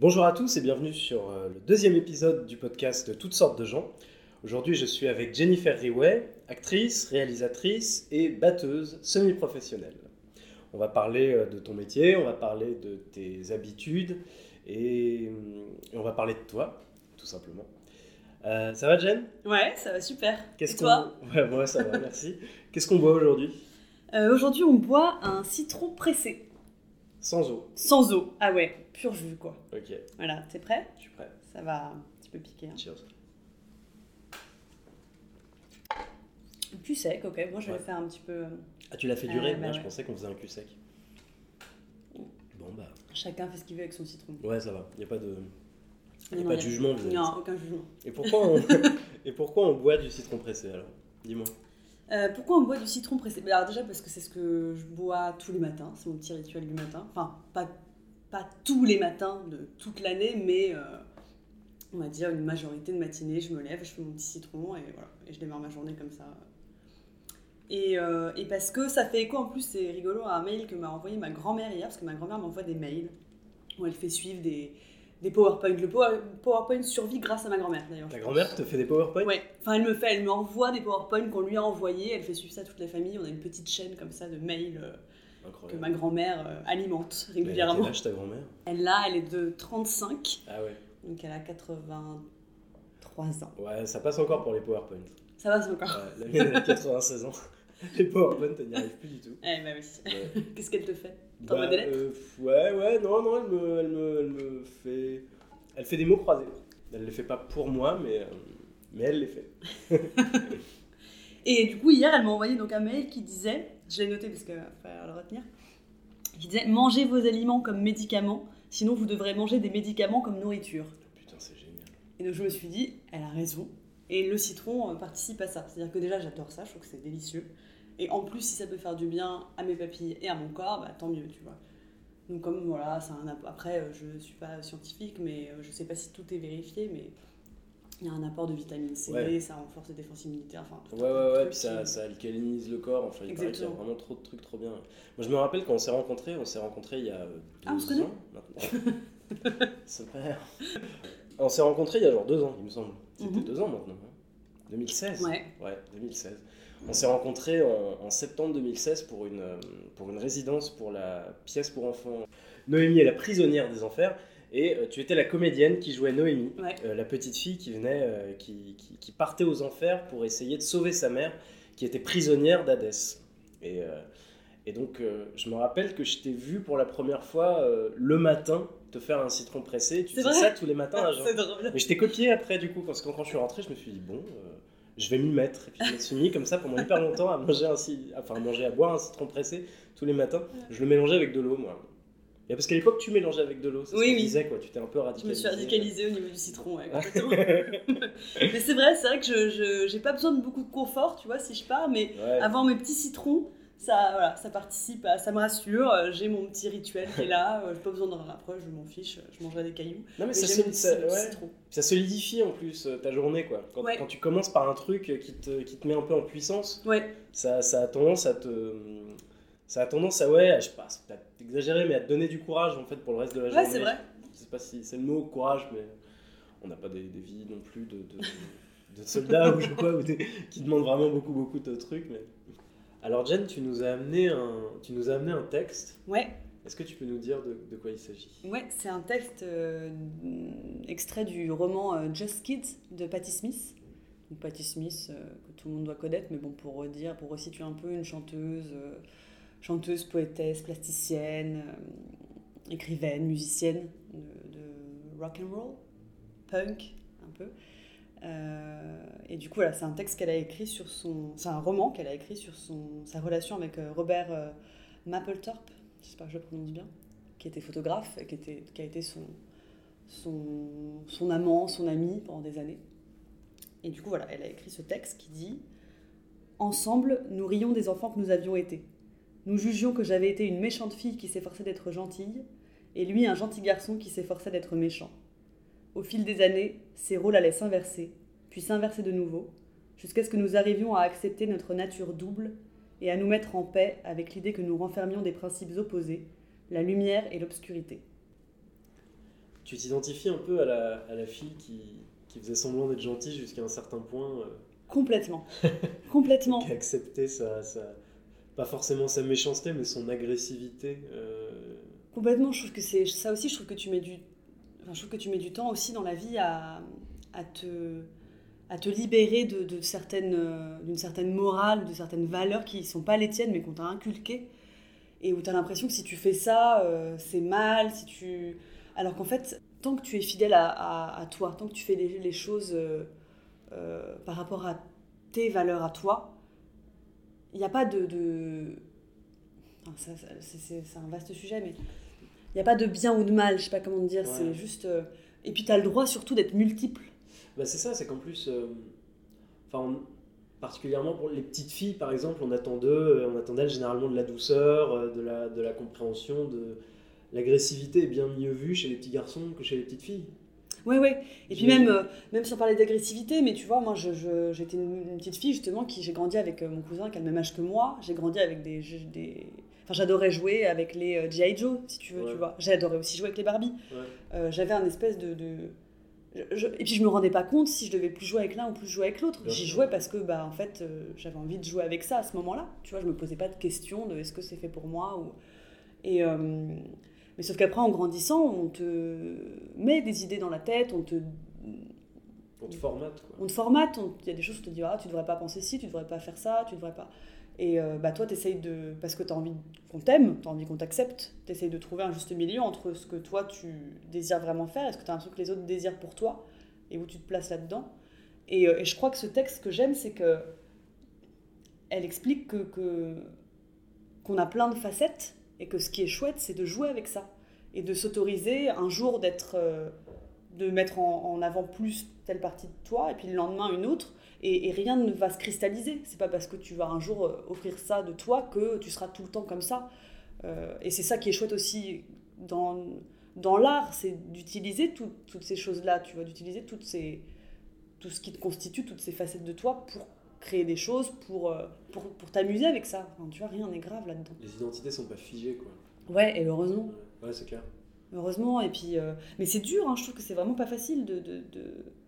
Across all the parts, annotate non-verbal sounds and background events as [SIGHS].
Bonjour à tous et bienvenue sur euh, le deuxième épisode du podcast de Toutes sortes de gens. Aujourd'hui, je suis avec Jennifer Riway, actrice, réalisatrice et batteuse semi-professionnelle. On va parler euh, de ton métier, on va parler de tes habitudes et, et on va parler de toi, tout simplement. Euh, ça va, Jen? Ouais, ça va super. Qu'est-ce Et toi? [LAUGHS] Ouais, moi ça va, merci. Qu'est-ce qu'on boit aujourd'hui? Euh, Aujourd'hui, on boit un citron pressé, Sans eau. sans eau. Ah ouais, pur jus quoi. Ok, Voilà, t'es prêt? Je suis prêt. Ça va un petit peu piquer. Hein. Cheers. Plus sec, ok. Moi, je vais Ouais. faire un petit peu. Ah, tu l'as fait durer? Euh, bah Moi, je pensais qu'on faisait un cul sec. Bon, bah, Chacun fait ce qu'il veut avec son citron. ouais, ça va. Il n'y a pas de, y a Non, pas y de a- jugement. de Non, aucun jugement. Et pourquoi, on... [LAUGHS] [LAUGHS] Et pourquoi on boit du citron pressé alors? Dis-moi. Euh, pourquoi on boit du citron pressé? Bah, Alors déjà parce que c'est ce que je bois tous les matins, c'est mon petit rituel du matin. Enfin, pas, pas tous les matins de toute l'année, mais euh, on va dire une majorité de matinée, je me lève, je fais mon petit citron et voilà, et je démarre ma journée comme ça. Et, euh, et parce que ça fait écho en plus, c'est rigolo, à un mail que m'a envoyé ma grand-mère hier, parce que ma grand-mère m'envoie des mails où elle fait suivre des, des PowerPoint. Le Power- PowerPoint survit grâce à ma grand-mère d'ailleurs. Ta grand-mère te fait des PowerPoint? Ouais, enfin elle me fait, elle m'envoie des PowerPoint qu'on lui a envoyés, elle fait suivre ça à toute la famille, on a une petite chaîne comme ça de mails euh, que ma grand-mère euh, alimente Mais elle a régulièrement. quel âge ta grand-mère? Elle là, elle est de 35, Ah ouais. donc elle a 83 ans. Ouais, ça passe encore pour les PowerPoint. Ça c'est encore. Ouais, la mienne elle a 96 ans. [LAUGHS] Les PowerPoint, elle n'y arrive plus du tout. Eh bah oui. Ouais. [LAUGHS] Qu'est-ce qu'elle te fait? T'en Bah, des euh, Ouais, ouais, non, non, elle me, elle, me, elle me fait. Elle fait des mots croisés. Elle ne les fait pas pour moi, mais, euh, mais elle les fait. [LAUGHS] Et du coup, hier, elle m'a envoyé donc un mail qui disait, je l'ai noté parce qu'il va falloir le retenir, qui disait Mangez vos aliments comme médicaments, sinon vous devrez manger des médicaments comme nourriture. Putain, c'est génial. Et donc je me suis dit, elle a raison. Et le citron euh, participe à ça. C'est-à-dire que déjà, j'adore ça, je trouve que c'est délicieux. Et en plus, si ça peut faire du bien à mes papilles et à mon corps, bah, tant mieux, tu vois. Donc comme voilà, ça un après, euh, je suis pas scientifique, mais euh, je sais pas si tout est vérifié, mais il y a un apport de vitamine C, Ouais. ça renforce les défenses immunitaires, enfin tout Ouais, ouais, ouais, puis ça, ça alcalinise le corps. Enfin, il paraît qu'il y a vraiment trop de trucs trop bien. Moi, je me rappelle quand on s'est rencontrés, on s'est rencontrés il y a deux Ah, on se connaît ans maintenant. Super. On s'est rencontrés il y a genre deux ans, il me semble. C'était Mhm. deux ans maintenant. hein. 2016 Ouais. Ouais, 2016. On s'est rencontrés en, en septembre 2016 pour une, euh, pour une résidence pour la pièce pour enfants. Noémie est la prisonnière des enfers. Et euh, tu étais la comédienne qui jouait Noémie, Ouais. euh, la petite fille qui venait, euh, qui, qui- qui partait aux enfers pour essayer de sauver sa mère, qui était prisonnière d'Hadès. Et, et donc, je me rappelle que je t'ai vu pour la première fois le matin te faire un citron pressé. Tu fais ça tous les matins drôle. Mais je t'ai copié après, du coup, parce que quand je suis rentré, je me suis dit, bon, je vais m'y mettre. Et puis je me suis mis comme ça pendant hyper longtemps à manger, un, enfin, à manger, à boire un citron pressé tous les matins. Je le mélangeais avec de l'eau, moi. Et parce qu'à l'époque, tu mélangeais avec de l'eau, c'est ce Oui, qu'on oui. disait, quoi. Tu t'es un peu Je me radicalisé. suis radicalisée au niveau du citron, ouais, complètement. [LAUGHS] mais c'est vrai, c'est vrai que je, j'ai pas besoin de beaucoup de confort, tu vois, si je pars, mais Ouais. avoir mes petits citrons, ça, voilà, ça participe, à, ça me rassure. euh, J'ai mon petit rituel qui est là, euh, j'ai pas besoin d'en rapprocher, je m'en fiche, je mangerai des cailloux. Non, mais Mais ça, se- ça- ouais. solidifie en plus euh, ta journée, quoi. Quand, Ouais. quand tu commences par un truc qui te, qui te met un peu en puissance, Ouais, ça, ça a tendance à te. Ça a tendance à, ouais, à- je sais pas, c'est peut-être exagéré, mais à te donner du courage en fait pour le reste de la ouais journée. c'est vrai. Je sais pas si c'est le mot courage, mais on n'a pas des, des vies non plus de, de, de soldats [LAUGHS] ou je sais pas, ou des- qui demandent vraiment beaucoup beaucoup de trucs. Mais... Alors Jen, tu nous as amené un, tu nous as amené un texte. Ouais, Est-ce que tu peux nous dire de, de quoi il s'agit? Ouais c'est un texte euh, extrait du roman euh, Just Kids de Patti Smith. Donc, Patti Smith, euh, que tout le monde doit connaître, mais bon, pour redire, pour resituer un peu, une chanteuse, euh, chanteuse, poétesse, plasticienne, écrivaine, musicienne de, de rock and roll, punk, un peu. Euh, et du coup, voilà, c'est un texte qu'elle a écrit sur son. C'est un roman qu'elle a écrit sur son, sa relation avec euh, Robert euh, Mapplethorpe, j'espère que je le prononce bien, qui était photographe, qui, était, qui a été son, son, son amant, son ami pendant des années. Et du coup, voilà, elle a écrit ce texte qui dit Ensemble, nous rions des enfants que nous avions été. Nous jugions que j'avais été une méchante fille qui s'efforçait d'être gentille, et lui un gentil garçon qui s'efforçait d'être méchant. Au fil des années, ces rôles allaient s'inverser, puis s'inverser de nouveau, jusqu'à ce que nous arrivions à accepter notre nature double et à nous mettre en paix avec l'idée que nous renfermions des principes opposés, la lumière et l'obscurité. Tu t'identifies un peu à la, à la fille qui, qui faisait semblant d'être gentille jusqu'à un certain point. euh, Complètement. [LAUGHS] Complètement. qui a accepté sa, sa- pas forcément sa méchanceté, mais son agressivité. euh, Complètement, je trouve que c'est ça aussi, je trouve que tu mets du, je trouve que tu mets du temps aussi dans la vie à, à te, à te libérer de, de certaines, euh, d'une certaine morale, de certaines valeurs qui sont pas les tiennes, mais qu'on t'a inculquées, et où tu as l'impression que si tu fais ça, euh, c'est mal, si tu, alors qu'en fait, tant que tu es fidèle à, à- toi, tant que tu fais les, les choses euh, par rapport à tes valeurs à toi, il n'y a pas de, de... Enfin, c'est- un vaste sujet, mais n'y a pas de bien ou de mal, je sais pas comment dire, Ouais. c'est juste... euh, Et puis tu as le droit surtout d'être multiple. Bah c'est ça, c'est qu'en plus, euh, enfin, on- particulièrement pour les petites filles, par exemple, on attend d'eux, euh, on attend d'elles généralement de la douceur, de la, de la compréhension, de l'agressivité est bien mieux vue chez les petits garçons que chez les petites filles. Ouais, ouais. Et puis même, euh, même sans parler d'agressivité, mais tu vois, moi, je, je- j'étais une, une petite fille, justement, qui j'ai grandi avec euh, mon cousin qui a le même âge que moi. J'ai grandi avec des... des... Enfin, j'adorais jouer avec les euh, G.I. Joe, si tu veux, Ouais. tu vois. J'adorais aussi jouer avec les Barbie. Ouais. Euh, j'avais un espèce de... de- je- je- Et puis je me rendais pas compte si je devais plus jouer avec l'un ou plus jouer avec l'autre. J'y jouais parce que, bah, en fait, euh, j'avais envie de jouer avec ça à ce moment-là. Tu vois, je me posais pas de questions de est-ce que c'est fait pour moi ou... Et... euh, Mais sauf qu'après, en grandissant, on te met des idées dans la tête, on te On te formate, quoi. on te formate, il y a des choses où on te dit ah, tu devrais pas penser ci, tu devrais pas faire ça, tu devrais pas. Et euh, bah, toi, tu de. Parce que tu as envie qu'on t'aime, tu as envie qu'on t'accepte, tu de trouver un juste milieu entre ce que toi tu désires vraiment faire et ce que tu as l'impression que les autres désirent pour toi et où tu te places là-dedans. Et, euh, je crois que ce texte que j'aime, c'est que. Elle explique que, qu'on a plein de facettes et que ce qui est chouette, c'est de jouer avec ça et de s'autoriser un jour d'être. euh, de mettre en avant plus telle partie de toi et puis le lendemain une autre et, et rien ne va se cristalliser c'est pas parce que tu vas un jour euh, offrir ça de toi que tu seras tout le temps comme ça Euh, et c'est ça qui est chouette aussi dans, dans l'art c'est d'utiliser tout- toutes ces choses là tu vois d'utiliser toutes ces tout ce qui te constitue toutes ces facettes de toi pour créer des choses pour euh, pour, pour t'amuser avec ça Enfin, tu vois rien n'est grave là dedans Les identités sont pas figées, quoi. ouais et heureusement Ouais, c'est clair. heureusement. Et puis, euh, mais c'est dur, hein, je trouve que c'est vraiment pas facile de, de- de- d'a-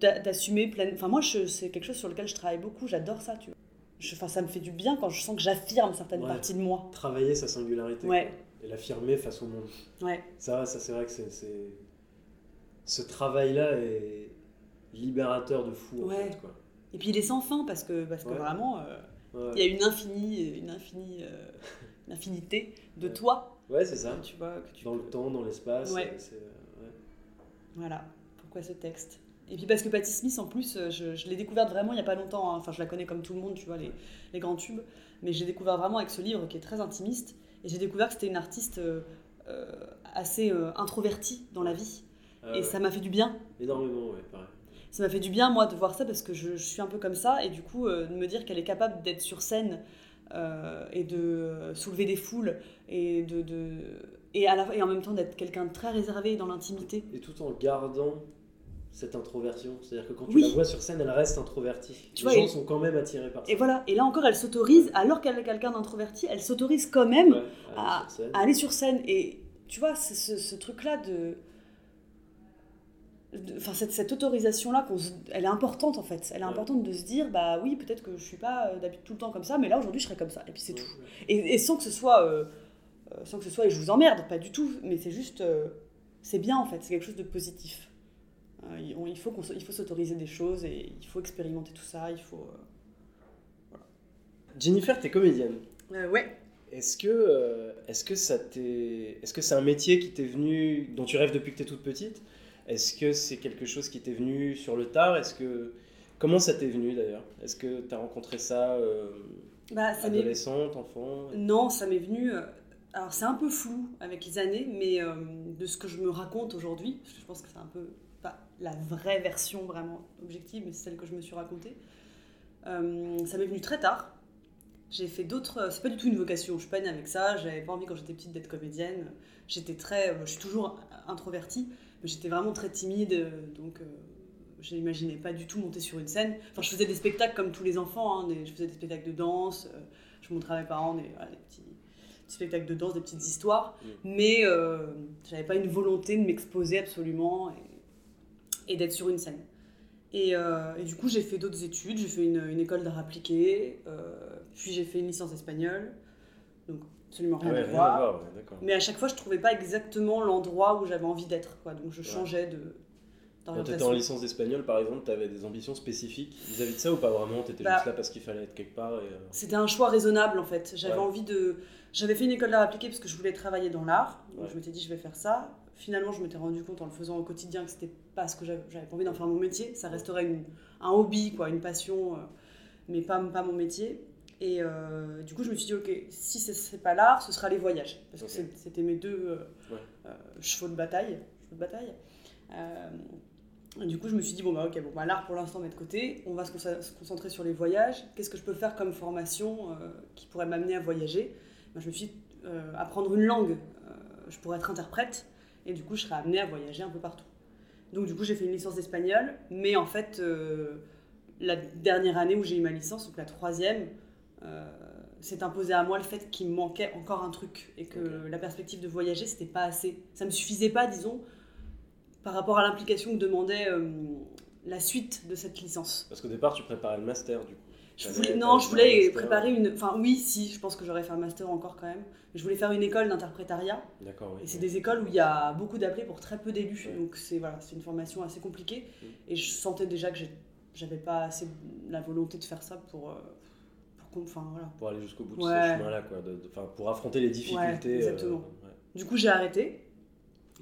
d'assumer plein. Enfin, moi, c'est quelque chose sur lequel je travaille beaucoup. J'adore ça, tu vois. Je- Enfin, ça me fait du bien quand je sens que j'affirme certaines Ouais. parties de moi. Travailler sa singularité. Ouais. quoi. Et l'affirmer face au monde. Ouais. Ça, ça c'est vrai que c'est, Ce travail-là est libérateur de fou, en fait, quoi. Et puis il est sans fin parce que parce que vraiment, euh, il y a une infinie, une infinie, euh, [LAUGHS] une infinité de toi. Ouais, c'est ça. Tu vois que tu Dans le temps, dans l'espace. Ouais. Voilà, pourquoi ce texte? Et puis parce que Patti Smith, en plus, euh, je, je l'ai découverte vraiment il n'y a pas longtemps. hein. Enfin, je la connais comme tout le monde, tu vois, les, les grands tubes. Mais j'ai découvert vraiment avec ce livre qui est très intimiste. Et j'ai découvert que c'était une artiste euh, euh, assez euh, introvertie dans la vie. Ah, et ouais. ça m'a fait du bien. Énormément, ouais, pareil. Ça m'a fait du bien, moi, de voir ça parce que je, je suis un peu comme ça. Et du coup, euh, de me dire qu'elle est capable d'être sur scène et de soulever des foules et, de, de- et, à la- et en même temps d'être quelqu'un de très réservé dans l'intimité. Et tout en gardant cette introversion. C'est-à-dire que quand tu Oui. la vois sur scène, elle reste introvertie. Tu Les vois, gens et- sont quand même attirés par ça. Et voilà, et là encore, elle s'autorise, alors qu'elle est quelqu'un d'introverti, elle s'autorise quand même Ouais, à- aller sur scène. à aller sur scène. Et tu vois, ce, ce truc-là de. Enfin, cette, cette autorisation-là, elle est importante en fait. Elle est Ouais. importante de se dire, bah oui, peut-être que je suis pas euh, d'habitude tout le temps comme ça, mais là aujourd'hui je serai comme ça. Et puis c'est Ouais, tout. Et, et sans que ce soit. euh, euh, sans que ce soit, et je vous emmerde, pas du tout, mais c'est juste. euh, c'est bien en fait, c'est quelque chose de positif. Euh, il- on- il faut qu'on il faut s'autoriser des choses et il faut expérimenter tout ça, il faut. Jennifer, t'es comédienne. euh, ouais. Est-ce que, euh, est-ce que ça t'est, est-ce que c'est un métier qui t'est venu, dont tu rêves depuis que t'es toute petite? Est-ce que c'est quelque chose qui t'est venu sur le tard? Est-ce que, comment ça t'est venu d'ailleurs? Est-ce que t'as rencontré ça euh, Bah, ça m'est- adolescente, enfant? Non, ça m'est venu. euh, Alors, c'est un peu flou avec les années, mais euh, de ce que je me raconte aujourd'hui, parce que je pense que c'est un peu la vraie version vraiment objective, mais c'est celle que je me suis racontée. euh, ça m'est venu très tard. J'ai fait d'autres. C'est pas du tout une vocation, je suis pas née avec ça. J'avais pas envie quand j'étais petite d'être comédienne. J'étais très. Je suis toujours introvertie, mais j'étais vraiment très timide, euh, donc. euh, je n'imaginais pas du tout monter sur une scène. Enfin, je faisais des spectacles comme tous les enfants. hein, des- je faisais des spectacles de danse. euh, je montrais à mes parents des, voilà, des petits, petits spectacles de danse, des petites histoires, Mm. mais euh, j'avais pas une volonté de m'exposer absolument et, et d'être sur une scène. Et, euh, et du coup, j'ai fait d'autres études. J'ai fait une, une école d'art appliqué, euh, puis j'ai fait une licence d'espagnol. Donc, absolument Ah rien ouais, à rien voir. à voir, ouais, d'accord. Mais à chaque fois, je trouvais pas exactement l'endroit où j'avais envie d'être. quoi. Donc, je changeais de Quand tu étais en licence d'espagnol, par exemple, tu avais des ambitions spécifiques vis-à-vis de ça ou pas vraiment? Tu étais Bah, juste là parce qu'il fallait être quelque part et, euh, C'était un choix raisonnable en fait. J'avais Ouais. envie de. J'avais fait une école d'art appliqué parce que je voulais travailler dans l'art. Donc Ouais. je m'étais dit, je vais faire ça. Finalement, je m'étais rendu compte en le faisant au quotidien que c'était pas ce que j'avais j'avais pas envie d'en faire mon métier. Ça resterait une- un hobby, quoi, une passion, euh, mais pas, pas mon métier. Et euh, du coup, je me suis dit, ok, si c'est- c'est pas l'art, ce sera les voyages. Parce que c'était mes deux euh, Ouais. chevaux de bataille. Chevaux de bataille. Et du coup, je me suis dit, bon, bah, ok, bon, bah, l'art pour l'instant, met de côté. On va se, consa- se concentrer sur les voyages. Qu'est-ce que je peux faire comme formation qui pourrait m'amener à voyager? Bah, Je me suis dit, apprendre une langue. Je pourrais être interprète. Et du coup, je serais amenée à voyager un peu partout. Donc, du coup, j'ai fait une licence d'espagnol. Mais en fait, euh, la dernière année où j'ai eu ma licence, donc la troisième, euh, s'est imposé à moi le fait qu'il me manquait encore un truc. Et que la perspective de voyager, c'était pas assez. Ça me suffisait pas, disons, par rapport à l'implication que demandait euh, la suite de cette licence. Parce qu'au départ, tu préparais le master du coup. Voulais, non, je voulais master. préparer une. Enfin, oui, si, je pense que j'aurais fait un master encore quand même. Mais je voulais faire une école d'interprétariat. D'accord, oui. Et c'est des écoles où il y a beaucoup d'appelés pour très peu d'élus. Donc c'est voilà, une formation assez compliquée. Mm. Et je sentais déjà que j'avais pas assez la volonté de faire ça pour. euh, pour enfin, voilà. Pour aller jusqu'au bout de Ouais. ce chemin-là, quoi. de- pour affronter les difficultés. exactement. ouais. Du coup, j'ai arrêté.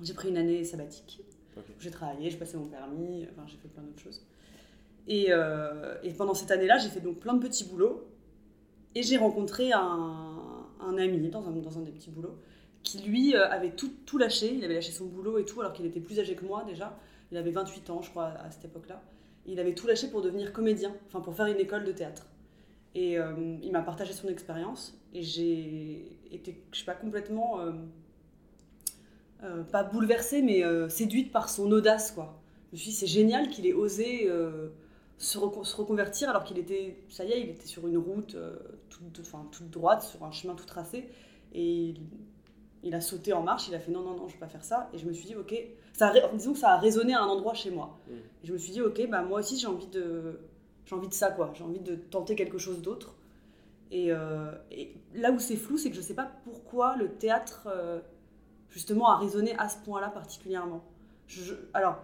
J'ai pris une année sabbatique. Ok. J'ai travaillé, j'ai passé mon permis, enfin, j'ai fait plein d'autres choses. Et, euh, et pendant cette année-là, j'ai fait donc plein de petits boulots. Et j'ai rencontré un, un ami dans un, dans un des petits boulots qui, lui, euh, avait tout, tout lâché. Il avait lâché son boulot et tout, alors qu'il était plus âgé que moi déjà. Il avait 28 ans, je crois, à cette époque-là. Il avait tout lâché pour devenir comédien, enfin pour faire une école de théâtre. Et euh, il m'a partagé son expérience. Et j'ai été, je sais pas, complètement. pas bouleversée, mais séduite par son audace, quoi. Je me suis dit, c'est génial qu'il ait osé se, recon- se reconvertir alors qu'il était, ça y est, il était sur une route euh, toute, enfin, toute droite, sur un chemin tout tracé. Et il, a sauté en marche, il a fait non, non, non, je vais pas faire ça. Et je me suis dit, ok, ça a, disons que ça a résonné à un endroit chez moi. Mm. Et je me suis dit, ok, bah, moi aussi j'ai envie de, envie de ça, quoi. J'ai envie de tenter quelque chose d'autre. Et, euh, et là où c'est flou, c'est que je sais pas pourquoi le théâtre, euh, justement, a résonné à ce point-là particulièrement. Je- je- alors,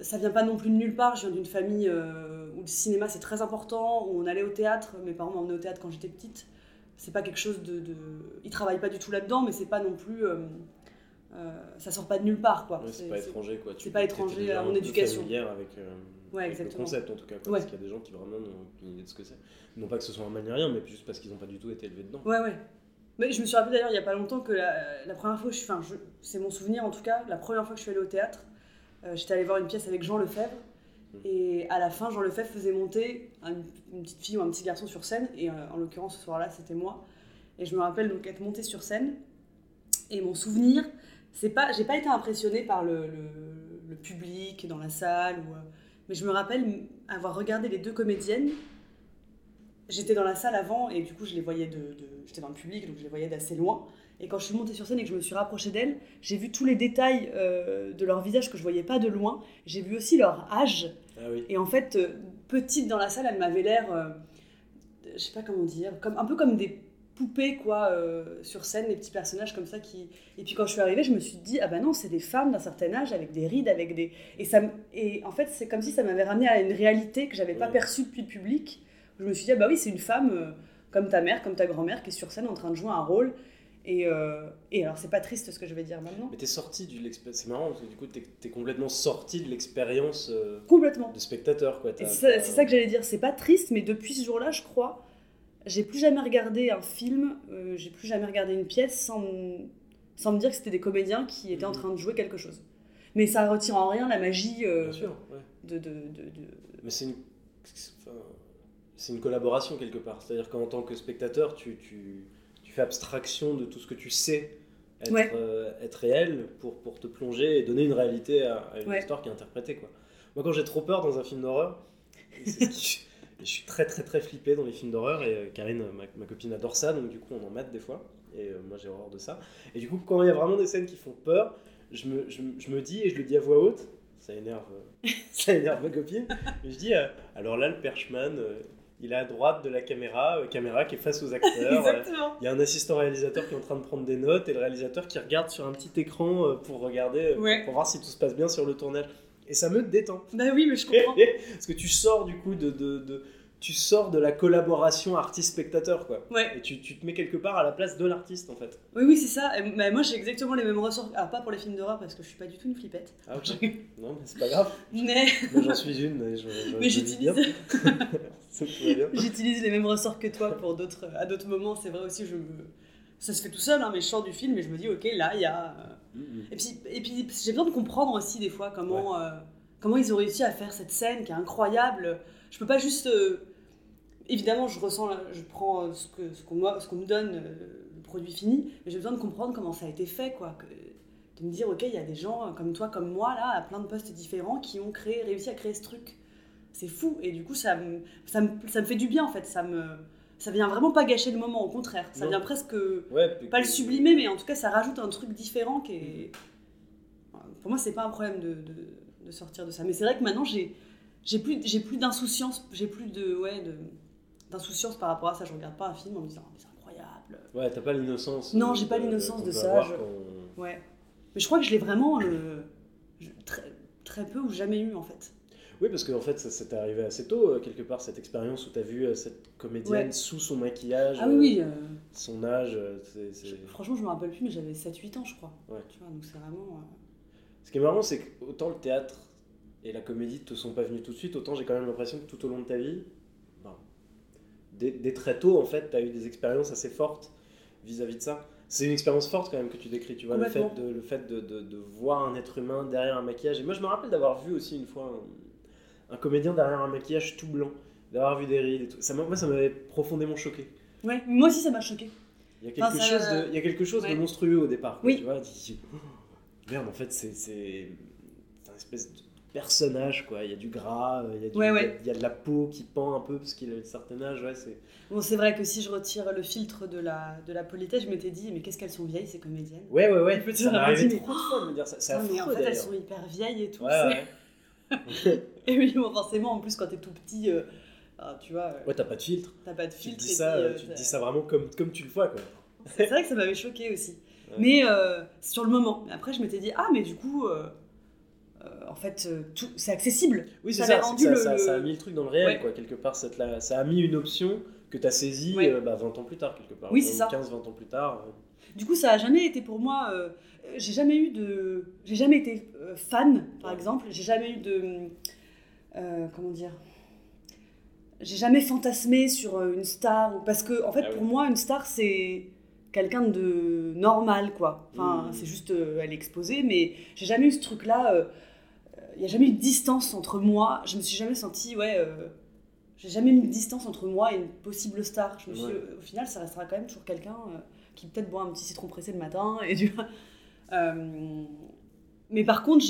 ça vient pas non plus de nulle part. Je viens d'une famille euh, où le cinéma c'est très important, où on allait au théâtre. Mes parents m'emmenaient au théâtre quand j'étais petite. C'est pas quelque chose de, de... Ils travaillent pas du tout là-dedans, mais c'est pas non plus. euh, euh, ça sort pas de nulle part, quoi. Ouais, c'est pas étranger, quoi. C'est pas étranger à mon éducation. avec, euh, Ouais, avec le concept, en tout cas. quoi, Ouais. Parce qu'il y a des gens qui vraiment n'ont aucune idée de ce que c'est. Non pas que ce soit un magnérien, mais juste parce qu'ils n'ont pas du tout été élevés dedans. Ouais, ouais. Mais je me suis rappelé d'ailleurs il y a pas longtemps que la, la première fois, je suis, enfin, c'est mon souvenir en tout cas, la première fois que je suis allée au théâtre, euh, j'étais allée voir une pièce avec Jean Lefebvre. Mhm. Et à la fin, Jean Lefebvre faisait monter un- une petite fille ou un petit garçon sur scène. Et euh, en l'occurrence, ce soir-là, c'était moi. Et je me rappelle donc être montée sur scène. Et mon souvenir, c'est pas, j'ai pas été impressionnée par le, le- le public dans la salle. Ou, euh, mais je me rappelle avoir regardé les deux comédiennes j'étais dans la salle avant et du coup je les voyais de, de- j'étais dans le public donc je les voyais d'assez loin et quand je suis montée sur scène et que je me suis rapprochée d'elles j'ai vu tous les détails euh, de leur visage que je voyais pas de loin j'ai vu aussi leur âge Ah oui. et en fait euh, petite dans la salle elle m'avait l'air euh, je sais pas comment dire comme un peu comme des poupées quoi euh, sur scène des petits personnages comme ça qui et puis quand je suis arrivée je me suis dit ah bah non c'est des femmes d'un certain âge avec des rides avec des et ça et en fait c'est comme si ça m'avait ramené à une réalité que j'avais pas Oui. perçue depuis le public je me suis dit, ah bah oui, c'est une femme comme ta mère, comme ta grand-mère, qui est sur scène en train de jouer un rôle. Et, euh, et alors, c'est pas triste ce que je vais dire maintenant. Mais t'es sorti de l'expérience. C'est marrant parce que du coup, t'es es complètement sorti de l'expérience euh, Complètement. de spectateur, quoi. C'est ça que j'allais dire. C'est pas triste, mais depuis ce jour-là, je crois, j'ai plus jamais regardé un film, euh, j'ai plus jamais regardé une pièce sans, me- sans me dire que c'était des comédiens qui étaient en Mhm. train de jouer quelque chose. Mais ça retire en rien la magie euh, Bien sûr, ouais. de, de, de- de- Mais c'est une, enfin, c'est une collaboration quelque part. C'est-à-dire qu'en tant que spectateur, tu fais abstraction de tout ce que tu sais être, Ouais. euh, être réel pour, pour te plonger et donner une réalité à, à une Ouais. histoire qui est interprétée. Quoi. Moi, quand j'ai trop peur dans un film d'horreur, [LAUGHS] je suis très très très flippé dans les films d'horreur et euh, Karine, ma, ma copine, adore ça, donc du coup on en mate des fois. Et euh, moi, j'ai horreur de ça. Et du coup, quand il y a vraiment des scènes qui font peur, je me, je, je me dis, et je le dis à voix haute, ça énerve, [LAUGHS] ça énerve ma copine, mais je dis, euh, alors là, le perchman, il est à droite de la caméra, euh, caméra qui est face aux [LAUGHS] acteurs. Exactement. Il y a un assistant réalisateur qui est en train de prendre des notes et le réalisateur qui regarde sur un petit écran euh, pour regarder, euh, Ouais. pour voir si tout se passe bien sur le tournage. Et ça me détend. Bah oui, mais je [LAUGHS] comprends. Parce que tu sors du coup de, de, de- tu sors de la collaboration artiste-spectateur quoi. Ouais. Et tu, tu te mets quelque part à la place de l'artiste en fait. Oui, oui, c'est ça. Et, bah, moi, j'ai exactement les mêmes ressorts. Alors, pas pour les films d'horreur parce que je suis pas du tout une flippette. Ah ok. [LAUGHS] non mais c'est pas grave. Mais j'en suis une et je, je- Mais je vis bien. j'utilise [LAUGHS] J'utilise les mêmes ressorts que toi pour d'autres à d'autres moments. C'est vrai aussi, je me... ça se fait tout seul, hein, mais je sors du film et je me dis, ok, là, il y a. Et puis, et puis j'ai besoin de comprendre aussi des fois comment, euh, comment ils ont réussi à faire cette scène qui est incroyable. Je peux pas juste. euh, évidemment, je ressens, je prends euh, ce qu'on ce qu'on me donne, euh, le produit fini, mais j'ai besoin de comprendre comment ça a été fait, quoi. que- de me dire, ok, il y a des gens comme toi, comme moi, là, à plein de postes différents, qui ont créé, réussi à créer ce truc. C'est fou. Et du coup, ça me, ça me, ça me fait du bien, en fait. Ça me, ça vient vraiment pas gâcher le moment, au contraire. Ça Non. vient presque Ouais, pas le sublimer, mais en tout cas, ça rajoute un truc différent qui est. Pour moi, c'est pas un problème de, de, de sortir de ça. Mais c'est vrai que maintenant, j'ai j'ai plus, j'ai plus d'insouciance, j'ai plus de, ouais, de, d'insouciance par rapport à ça. Je regarde pas un film en me disant, Ah, mais c'est incroyable. Ouais, t'as pas l'innocence. Non, j'ai pas l'innocence de ça, je- Ouais. Mais je crois que je l'ai vraiment je- très, très peu ou jamais eu en fait. Oui, parce qu'en fait, ça, t'est arrivé assez tôt, euh, quelque part, cette expérience où t'as vu euh, cette comédienne Ouais. sous son maquillage, Ah oui, euh, son âge. c'est- c'est- je- franchement, je me rappelle plus, mais j'avais 7-8 ans, je crois. Ouais. Tu vois, donc c'est vraiment. Ce qui est marrant, c'est qu'autant le théâtre et la comédie te sont pas venus tout de suite, autant j'ai quand même l'impression que tout au long de ta vie, ben, dès, dès très tôt, en fait, tu as eu des expériences assez fortes vis-à-vis de ça. C'est une expérience forte quand même que tu décris, tu vois, le fait, Complètement. de, le fait de, de- de voir un être humain derrière un maquillage. Et moi, je me rappelle d'avoir vu aussi une fois un, comédien derrière un maquillage tout blanc, d'avoir vu des rides et tout. Ça, moi, ça m'avait profondément choqué. Ouais, moi aussi, ça m'a choqué. Il y a quelque Enfin, ça- chose, de, il y a quelque chose de ouais. monstrueux au départ. quoi, Oui. Tu vois, tu dis, oh, merde, en fait, c'est c'est un espèce de personnage, quoi. Il y a du gras, euh, il y a, du- Ouais, il y a- ouais. il y a de la peau qui pend un peu parce qu'il a un certain âge. Ouais, c'est... Bon, c'est vrai que si je retire le filtre de la, de la politesse, je m'étais dit, mais qu'est-ce qu'elles sont vieilles, ces comédiennes? Ouais, ouais, ouais. Ça m'est arrivé dit, trop de fois de me dire ça. C'est Ah, mais en fait, elles sont hyper vieilles et tout. Ouais. [LAUGHS] Et oui, bon, forcément, en plus, quand t'es tout petit, euh, ah, tu vois, euh, Ouais, t'as pas de filtre. t'as pas de Tu te filtre. dis ça, puis, euh, tu te dis ça vraiment comme, comme tu le vois, quoi. C'est vrai que ça m'avait choqué aussi. Ouais. Mais sur le moment. Après, je m'étais dit, ah, mais du coup, en fait, tout, c'est accessible. Oui, Ça c'est ça, rendu le- ça, ça, le- ça a mis le truc dans le réel, Ouais. quoi, quelque part. Ça a mis une option que t'as saisie Ouais. euh, bah, 20 ans plus tard, quelque part. Oui, c'est ça. 15, 20 ans plus tard. Du coup, ça a jamais été pour moi. euh, j'ai jamais eu de. J'ai jamais été euh, fan, par exemple. J'ai jamais eu de. euh, comment dire J'ai jamais fantasmé sur une star. Parce que, en fait, Ah pour moi, une star, c'est quelqu'un de normal, quoi. Enfin, Mhm. c'est juste. elle est exposée, mais j'ai jamais eu ce truc-là. Il n'y a jamais eu de distance entre moi. Je me suis jamais sentie, ouais. j'ai jamais mis de distance entre moi et une possible star. Je me suis, Ouais. au final, ça restera quand même toujours quelqu'un euh, qui peut-être boit un petit citron pressé le matin. Et du... Euh, mais par contre,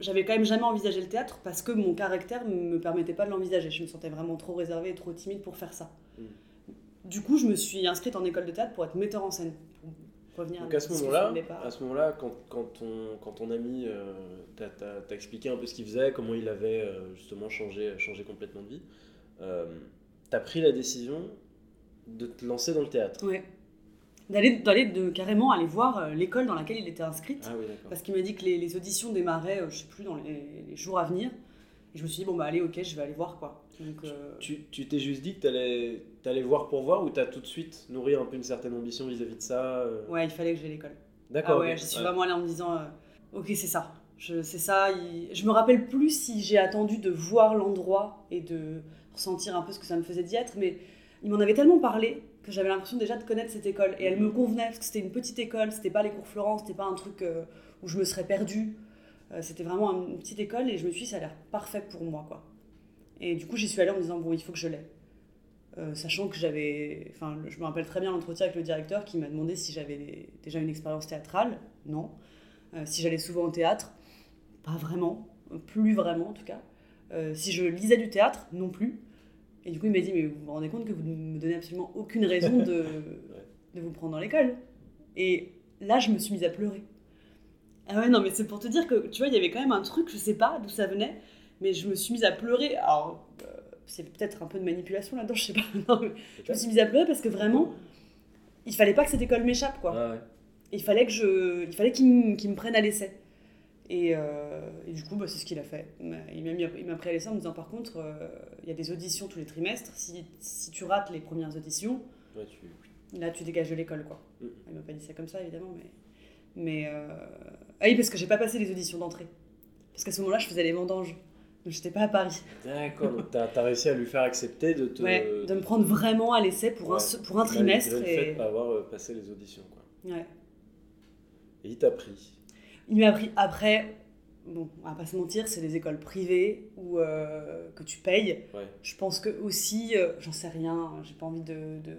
j'avais quand même jamais envisagé le théâtre parce que mon caractère ne me permettait pas de l'envisager. Je me sentais vraiment trop réservée et trop timide pour faire ça. Mm. Du coup, je me suis inscrite en école de théâtre pour être metteur en scène. Pour revenir Donc la à ce moment-là, à ce moment-là, quand, quand, ton, quand ton ami euh, t'a expliqué un peu ce qu'il faisait, comment il avait euh, justement changé, changé complètement de vie, euh, t'as pris la décision de te lancer dans le théâtre. Ouais. D'aller, d'aller de, carrément aller voir euh, l'école dans laquelle il était inscrite. Ah oui. Parce qu'il m'a dit que les, les auditions démarraient, euh, je sais plus, dans les, les jours à venir. Et je me suis dit, bon, bah allez, ok, je vais aller voir quoi. Donc, euh, Tu, t'es juste dit que t'allais, t'allais voir pour voir ou t'as tout de suite nourri un peu une certaine ambition vis-à-vis de ça euh ouais, il fallait que j'aille à l'école. D'accord. Ah ouais, ok. j'y suis Ouais. vraiment allée en me disant, euh, ok, c'est ça. Je, c'est ça. il- Je me rappelle plus si j'ai attendu de voir l'endroit et de ressentir un peu ce que ça me faisait d'y être, mais il m'en avait tellement parlé que j'avais l'impression déjà de connaître cette école. Et elle me convenait parce que c'était une petite école, c'était pas les cours Florence, c'était pas un truc euh, où je me serais perdue. Euh, c'était vraiment une petite école et je me suis dit, ça a l'air parfait pour moi, quoi. Et du coup, j'y suis allée en me disant, bon, il faut que je l'aie. Euh, sachant que j'avais. Enfin, je me rappelle très bien l'entretien avec le directeur qui m'a demandé si j'avais déjà une expérience théâtrale. Non. Si j'allais souvent au théâtre. Pas vraiment. Plus vraiment, en tout cas. Si je lisais du théâtre, non plus. Et du coup, il m'a dit Mais vous vous rendez compte que vous ne me donnez absolument aucune raison de, [LAUGHS] de vous prendre dans l'école Et là, je me suis mise à pleurer. Ah ouais, non, mais c'est pour te dire que, tu vois, il y avait quand même un truc, je sais pas d'où ça venait, mais je me suis mise à pleurer. Alors, euh, c'est peut-être un peu de manipulation là-dedans, je sais pas. [LAUGHS] Non, mais je me suis mise à pleurer parce que vraiment, il fallait pas que cette école m'échappe, quoi. Ah ouais. Il fallait que je, il fallait qu'il me, qu'il me prenne à l'essai. Et, euh, et du coup, bah, c'est ce qu'il a fait. Il m'a- Il m'a mis- il m'a pris à l'essai en me disant par contre, euh, il y a des auditions tous les trimestres. Si, si tu rates les premières auditions, tu... là tu dégages de l'école, quoi. Mm. Il m'a pas dit ça comme ça, évidemment, mais. Mais. euh, Ah oui, parce que j'ai pas passé les auditions d'entrée. Parce qu'à ce moment-là, je faisais les vendanges. Donc j'étais pas à Paris. D'accord, donc t'as as réussi à lui faire accepter de te. Ouais, de me prendre vraiment à l'essai pour, un, Ouais. pour un malgré trimestre. le fait Et... de pas avoir passé les auditions, quoi. Ouais. Et il t'a pris. Il m'a appris après, bon, on va pas se mentir, c'est des écoles privées où, euh, que tu payes. Ouais. Je pense que aussi, euh, j'en sais rien, j'ai pas envie de, de,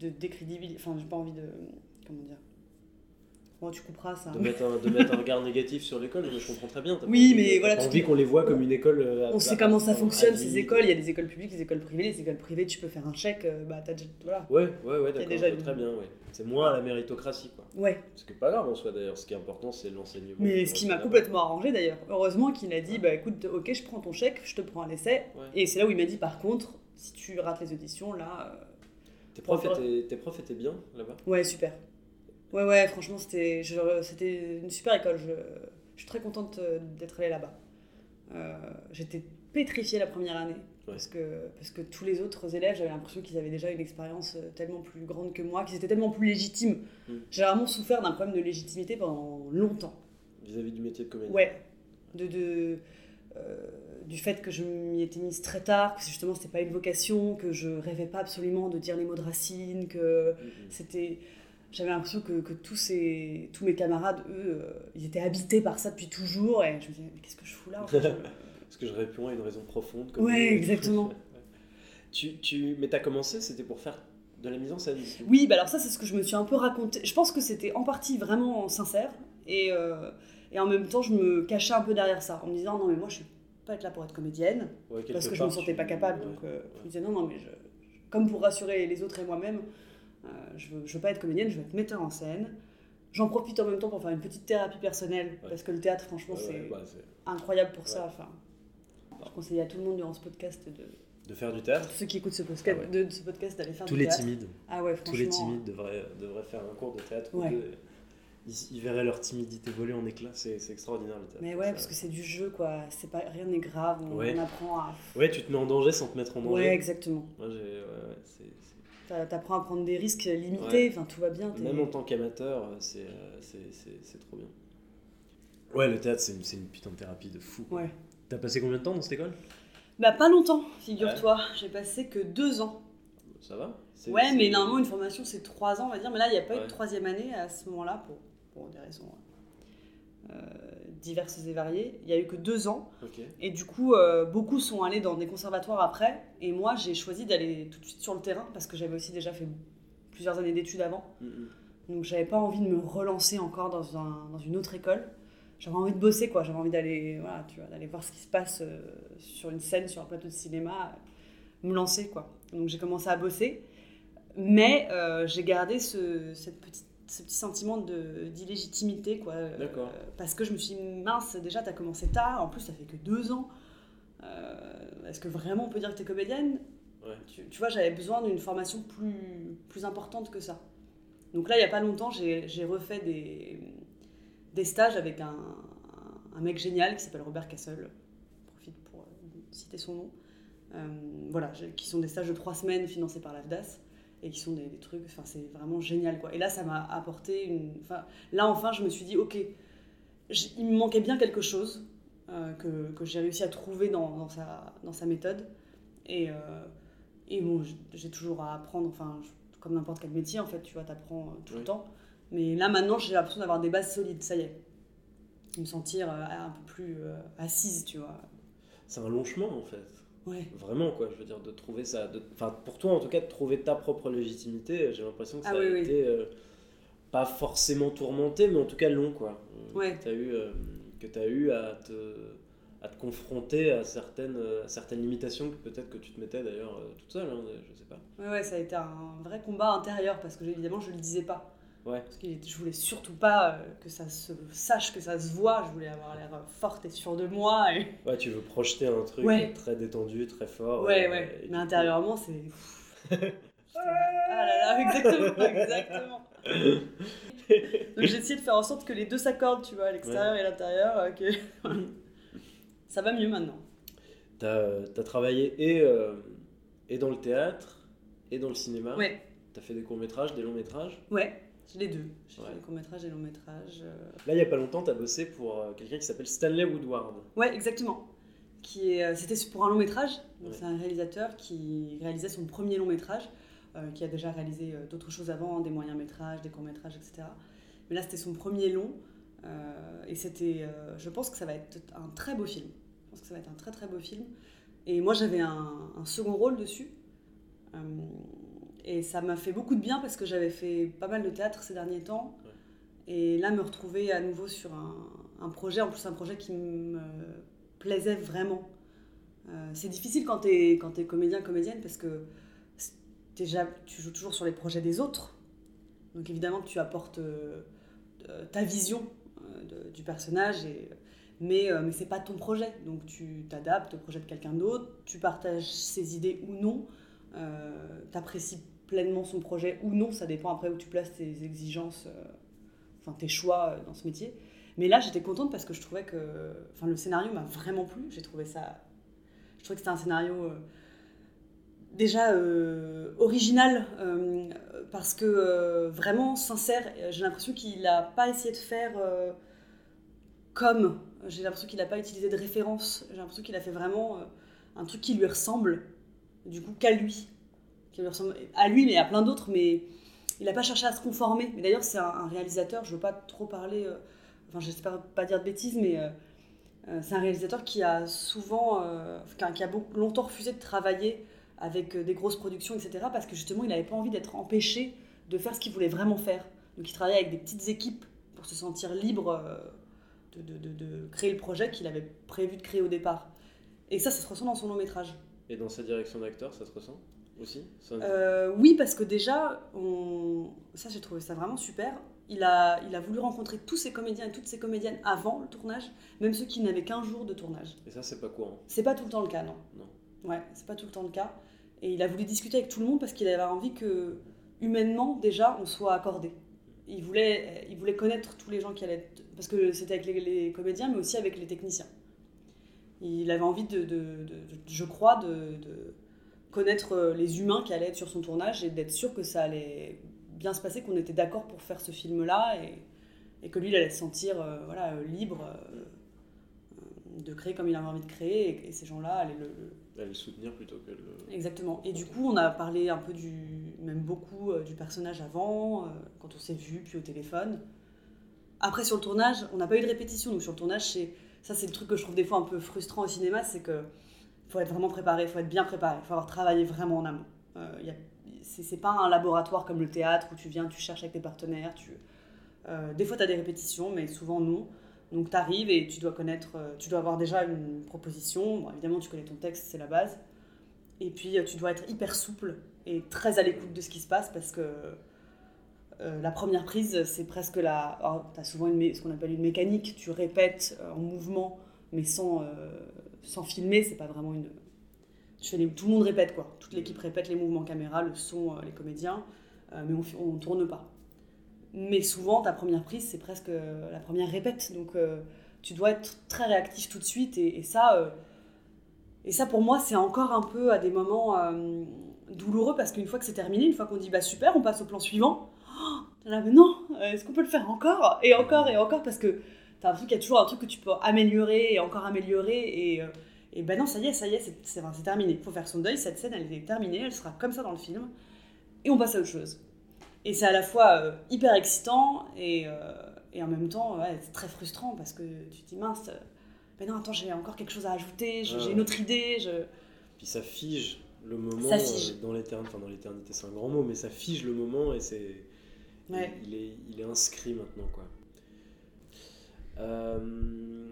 de décrédibiliser, enfin, j'ai pas envie de. Comment dire Bon, tu couperas ça. De mettre, un, de mettre un regard négatif sur l'école, mais je comprends très bien. Oui, mais voilà, envie qu'on les voit comme une école. euh, à- On sait à- comment ça fonctionne, ces écoles. Il y a des écoles publiques, des écoles privées. Les écoles privées, tu peux faire un chèque, euh, bah, t'as déjà. Voilà. Ouais, ouais, ouais, d'accord. déjà Très bien, ouais. C'est moins à la méritocratie, quoi. Ouais. Ce qui est pas grave en soi d'ailleurs. Ce qui est important, c'est l'enseignement. Mais ce qui m'a complètement arrangé d'ailleurs. Heureusement qu'il a dit bah écoute, ok, je prends ton chèque, je te prends l'essai. Ouais. Et c'est là où il m'a dit par contre, si tu rates les auditions, là. euh, Tes profs, étaient, tes profs étaient bien là-bas? Ouais, super. Ouais, ouais, franchement, c'était une super école. Je, je suis très contente euh, d'être allée là-bas. Euh, J'étais pétrifiée la première année. Parce, que, parce que tous les autres élèves, j'avais l'impression qu'ils avaient déjà une expérience euh, tellement plus grande que moi, qu'ils étaient tellement plus légitimes. Mm. J'ai vraiment souffert d'un problème de légitimité pendant longtemps. vis-à-vis du métier de comédien. Ouais. De, de, euh, du fait que je m'y étais mise très tard, que justement c'était pas une vocation, que je rêvais pas absolument de dire les mots de Racine, que Mhm. c'était j'avais l'impression que, que tous, ces, tous mes camarades, eux, euh, ils étaient habités par ça depuis toujours. Et je me disais, mais qu'est-ce que je fous là en fait Je- [LAUGHS] Parce que je réponds à une raison profonde. Comme Ouais, exactement. [LAUGHS] tu, tu, mais t'as commencé, c'était pour faire de la mise en scène. Oui, bah alors ça, c'est ce que je me suis un peu raconté. Je pense que c'était en partie vraiment sincère. Et, euh, et en même temps, je me cachais un peu derrière ça, en me disant, non, mais moi, je suis pas être là pour être comédienne. Ouais, parce que je me part, sentais tu- pas capable. ouais, Donc, euh, ouais. je me disais, non, non, mais je, comme pour rassurer les autres et moi-même, euh, je, veux, je veux pas être comédienne, je veux être metteur en scène. J'en profite en même temps pour faire une petite thérapie personnelle, Ouais. parce que le théâtre, franchement, Ouais, ouais, c'est bah, c'est- incroyable pour ça. Enfin, je conseille à tout le monde durant ce podcast, de, de faire du théâtre. ceux qui écoute ce podcast, Ah ouais. de, de ce podcast d'aller faire Tous du les théâtre. timides. Ah ouais, franchement. Tous les timides devraient, devraient faire un cours de théâtre. ou Ouais. deux. Ils, ils verraient leur timidité voler en éclats. C'est c'est extraordinaire le théâtre. Mais ouais, Ça- parce que c'est du jeu, quoi. C'est pas, rien n'est grave, on, Ouais. on apprend à. Ouais, tu te mets en danger sans te mettre en danger. Ouais, exactement. Moi, j'ai. Ouais, ouais, c'est- T'apprends à prendre des risques limités, Ouais. enfin tout va bien. Même en tant qu'amateur, euh, c'est euh, c'est- c'est- c'est trop bien. Ouais, le théâtre, c'est une, c'est une putain de thérapie de fou. Ouais. T'as passé combien de temps dans cette école? Bah pas longtemps, figure-toi. J'ai passé que deux ans. Ça va? Ouais, mais normalement une formation c'est trois ans, on va dire. Mais là, il n'y a pas eu de troisième année à ce moment-là pour, pour des raisons euh, diverses et variées. Il y a eu que deux ans. Et du coup, euh, beaucoup sont allés dans des conservatoires après. Et moi, j'ai choisi d'aller tout de suite sur le terrain parce que j'avais aussi déjà fait plusieurs années d'études avant. Mhm. Donc j'avais pas envie de me relancer encore dans, un- dans une autre école. J'avais envie de bosser, quoi. J'avais envie d'aller voilà, tu vois, voir ce qui se passe euh, sur une scène, sur un plateau de cinéma, me lancer, quoi. Donc j'ai commencé à bosser. Mais euh, j'ai gardé ce, cette petite, ce petit sentiment d'illégitimité, quoi. Euh, parce que je me suis dit, mince, déjà, t'as commencé tard. En plus, ça fait que deux ans. Euh, Est-ce que vraiment on peut dire que t'es comédienne? Ouais. tu, tu vois, j'avais besoin d'une formation plus, plus importante que ça. Donc là, il n'y a pas longtemps, j'ai refait des, des stages avec un, un mec génial qui s'appelle Robert Castle. Je profite pour euh, citer son nom. Euh, voilà, qui sont des stages de trois semaines financés par l'AFDAS et qui sont des, des trucs, enfin, c'est vraiment génial quoi. Et là, ça m'a apporté une. Enfin, là, enfin, je me suis dit, ok, il me manquait bien quelque chose euh, que, que j'ai réussi à trouver dans, dans, sa, dans sa méthode. Et, euh, et bon, j'ai toujours à apprendre, enfin, je- comme n'importe quel métier, en fait, tu vois, t'apprends euh, tout Oui. le temps. Mais là, maintenant, j'ai l'impression d'avoir des bases solides, ça y est. De me sentir euh, un peu plus assise, tu vois. C'est un long chemin en fait. Ouais. Vraiment, quoi, je veux dire, de trouver ça. Enfin, pour toi en tout cas, de trouver ta propre légitimité, j'ai l'impression que ça Ah a oui, oui. été euh, pas forcément tourmenté, mais en tout cas long, quoi. Euh, Ouais. Que tu as, eu, euh, que t'as eu à te, à te confronter à certaines, euh, à certaines limitations que peut-être que tu te mettais d'ailleurs euh, toute seule, hein, je sais pas. Ouais, ouais, ça a été un vrai combat intérieur parce que évidemment, je le disais pas. Ouais. Parce que je voulais surtout pas euh, que ça se sache, que ça se voit. Je voulais avoir l'air forte et sûre de moi. Et... [LAUGHS] Ouais, tu veux projeter un truc Ouais. très détendu, très fort. Ouais, euh, ouais. Mais intérieurement, c'est. [LAUGHS] ah là là, [LAUGHS] exactement, exactement. Donc j'ai essayé de faire en sorte que les deux s'accordent, tu vois, à l'extérieur et à l'intérieur. euh, que- ça va mieux maintenant. T'as as travaillé et, euh, et dans le théâtre et dans le cinéma. Ouais, T'as fait des courts-métrages, des longs-métrages. ouais, j'ai les deux. J'ai Ouais. fait des courts-métrages et longs-métrages. euh. Là, il y a pas longtemps, t'as bossé pour euh, quelqu'un qui s'appelle Stanley Woodward. Ouais, exactement. Qui est, euh, c'était pour un long métrage. Donc Ouais. C'est un réalisateur qui réalisait son premier long métrage, euh, qui a déjà réalisé euh, d'autres choses avant, des moyens métrages, des courts métrages, etc. Mais là, c'était son premier long. euh, et c'était, euh, je pense que ça va être un très beau film. Je pense que ça va être un très très beau film. Et moi, j'avais un, un second rôle dessus. Et ça m'a fait beaucoup de bien parce que j'avais fait pas mal de théâtre ces derniers temps. Ouais. Et là, me retrouver à nouveau sur un, un projet, en plus un projet qui me plaisait vraiment. Euh, c'est difficile quand tu es, quand es comédien, comédienne, parce que t'es ja- tu joues toujours sur les projets des autres. Donc évidemment que tu apportes euh, ta vision euh, de- du personnage, et, mais, mais c'est pas ton projet. Donc tu t'adaptes au projet de quelqu'un d'autre, tu partages ses idées ou non, tu apprécies pleinement son projet ou non, ça dépend après où tu places tes exigences, euh, enfin tes choix euh, dans ce métier. Mais là, j'étais contente parce que je trouvais que enfin, le scénario m'a vraiment plu. J'ai trouvé ça. Je trouvais que c'était un scénario euh, déjà original parce que vraiment sincère. J'ai l'impression qu'il n'a pas essayé de faire comme. J'ai l'impression qu'il n'a pas utilisé de référence. J'ai l'impression qu'il a fait vraiment un truc qui lui ressemble, du coup, qu'à lui. Qui lui ressemble à lui, mais à plein d'autres, mais il n'a pas cherché à se conformer. Mais d'ailleurs, c'est un, réalisateur, je ne veux pas trop parler, euh, enfin, j'espère pas dire de bêtises, mais euh, euh, c'est un réalisateur qui a souvent, euh, qui a longtemps refusé de travailler avec des grosses productions, etc., parce que justement, il n'avait pas envie d'être empêché de faire ce qu'il voulait vraiment faire. Donc, il travaillait avec des petites équipes pour se sentir libre de- de- de créer le projet qu'il avait prévu de créer au départ. Et ça, ça se ressent dans son long métrage. Et dans sa direction d'acteur, ça se ressent? Aussi Ça- Euh, oui, parce que déjà, on... ça j'ai trouvé ça vraiment super. Il a, il a voulu rencontrer tous ses comédiens et toutes ses comédiennes avant le tournage, même ceux qui n'avaient qu'un jour de tournage. Et ça, c'est pas courant. C'est pas tout le temps le cas, non. Non. Ouais, c'est pas tout le temps le cas. Et il a voulu discuter avec tout le monde parce qu'il avait envie que, humainement, déjà, on soit accordé. Il voulait, il voulait connaître tous les gens qui allaient être... Parce que c'était avec les, les comédiens, mais aussi avec les techniciens. Il avait envie, de, de- de- de- je crois, de connaître euh, les humains qui allaient être sur son tournage et d'être sûr que ça allait bien se passer, qu'on était d'accord pour faire ce film-là et, et que lui, il allait se sentir euh, voilà, euh, libre euh, de créer comme il avait envie de créer et, et ces gens-là allaient le, le soutenir plutôt que le. Exactement. Et du coup, on a parlé un peu du, même beaucoup euh, du personnage avant, euh, quand on s'est vu, puis au téléphone. Après, sur le tournage, on n'a pas eu de répétition. Donc, sur le tournage, c'est, ça, c'est le truc que je trouve des fois un peu frustrant au cinéma, c'est que faut être vraiment préparé, faut être bien préparé, faut avoir travaillé vraiment en amont. Euh, c'est, pas un laboratoire comme le théâtre où tu viens, tu cherches avec tes partenaires. Euh, des fois, tu as des répétitions, mais souvent non. Donc, tu arrives et tu dois connaître, euh, tu dois avoir déjà une proposition. Évidemment, tu connais ton texte, c'est la base. Et puis, euh, tu dois être hyper souple et très à l'écoute de ce qui se passe parce que la première prise, c'est presque la. Tu as souvent ce qu'on appelle une mécanique. Tu répètes en mouvement, mais sans, sans filmer. C'est pas vraiment une. Tu fais les- tout le monde répète, quoi. Toute l'équipe répète les mouvements caméra, le son, euh, les comédiens, euh, mais on, on tourne pas. Mais souvent, ta première prise, c'est presque euh, la première répète. Donc, tu dois être très réactif tout de suite. Et, et ça, et ça, pour moi, c'est encore un peu à des moments douloureux parce qu'une fois que c'est terminé, une fois qu'on dit bah super, on passe au plan suivant. Oh, là, mais non, est-ce qu'on peut le faire encore? Et encore et encore parce que t'as l'impression qu'il y a toujours un truc que tu peux améliorer et encore améliorer. Et, euh, et ben non, ça y est, ça y est, c'est, c'est, terminé. Il faut faire son deuil. Cette scène, elle est terminée, elle sera comme ça dans le film. Et on passe à autre chose. Et c'est à la fois euh, hyper excitant et, euh, et en même temps, ouais, c'est très frustrant parce que tu te dis mince. mais non, attends, j'ai encore quelque chose à ajouter, Ah j'ai une autre idée. Je... Puis ça fige le moment Ça fige. euh, dans l'éternité. Enfin, dans l'éternité, c'est un grand mot, mais ça fige le moment et c'est. Ouais. Il, est, il est inscrit maintenant, quoi. Euh,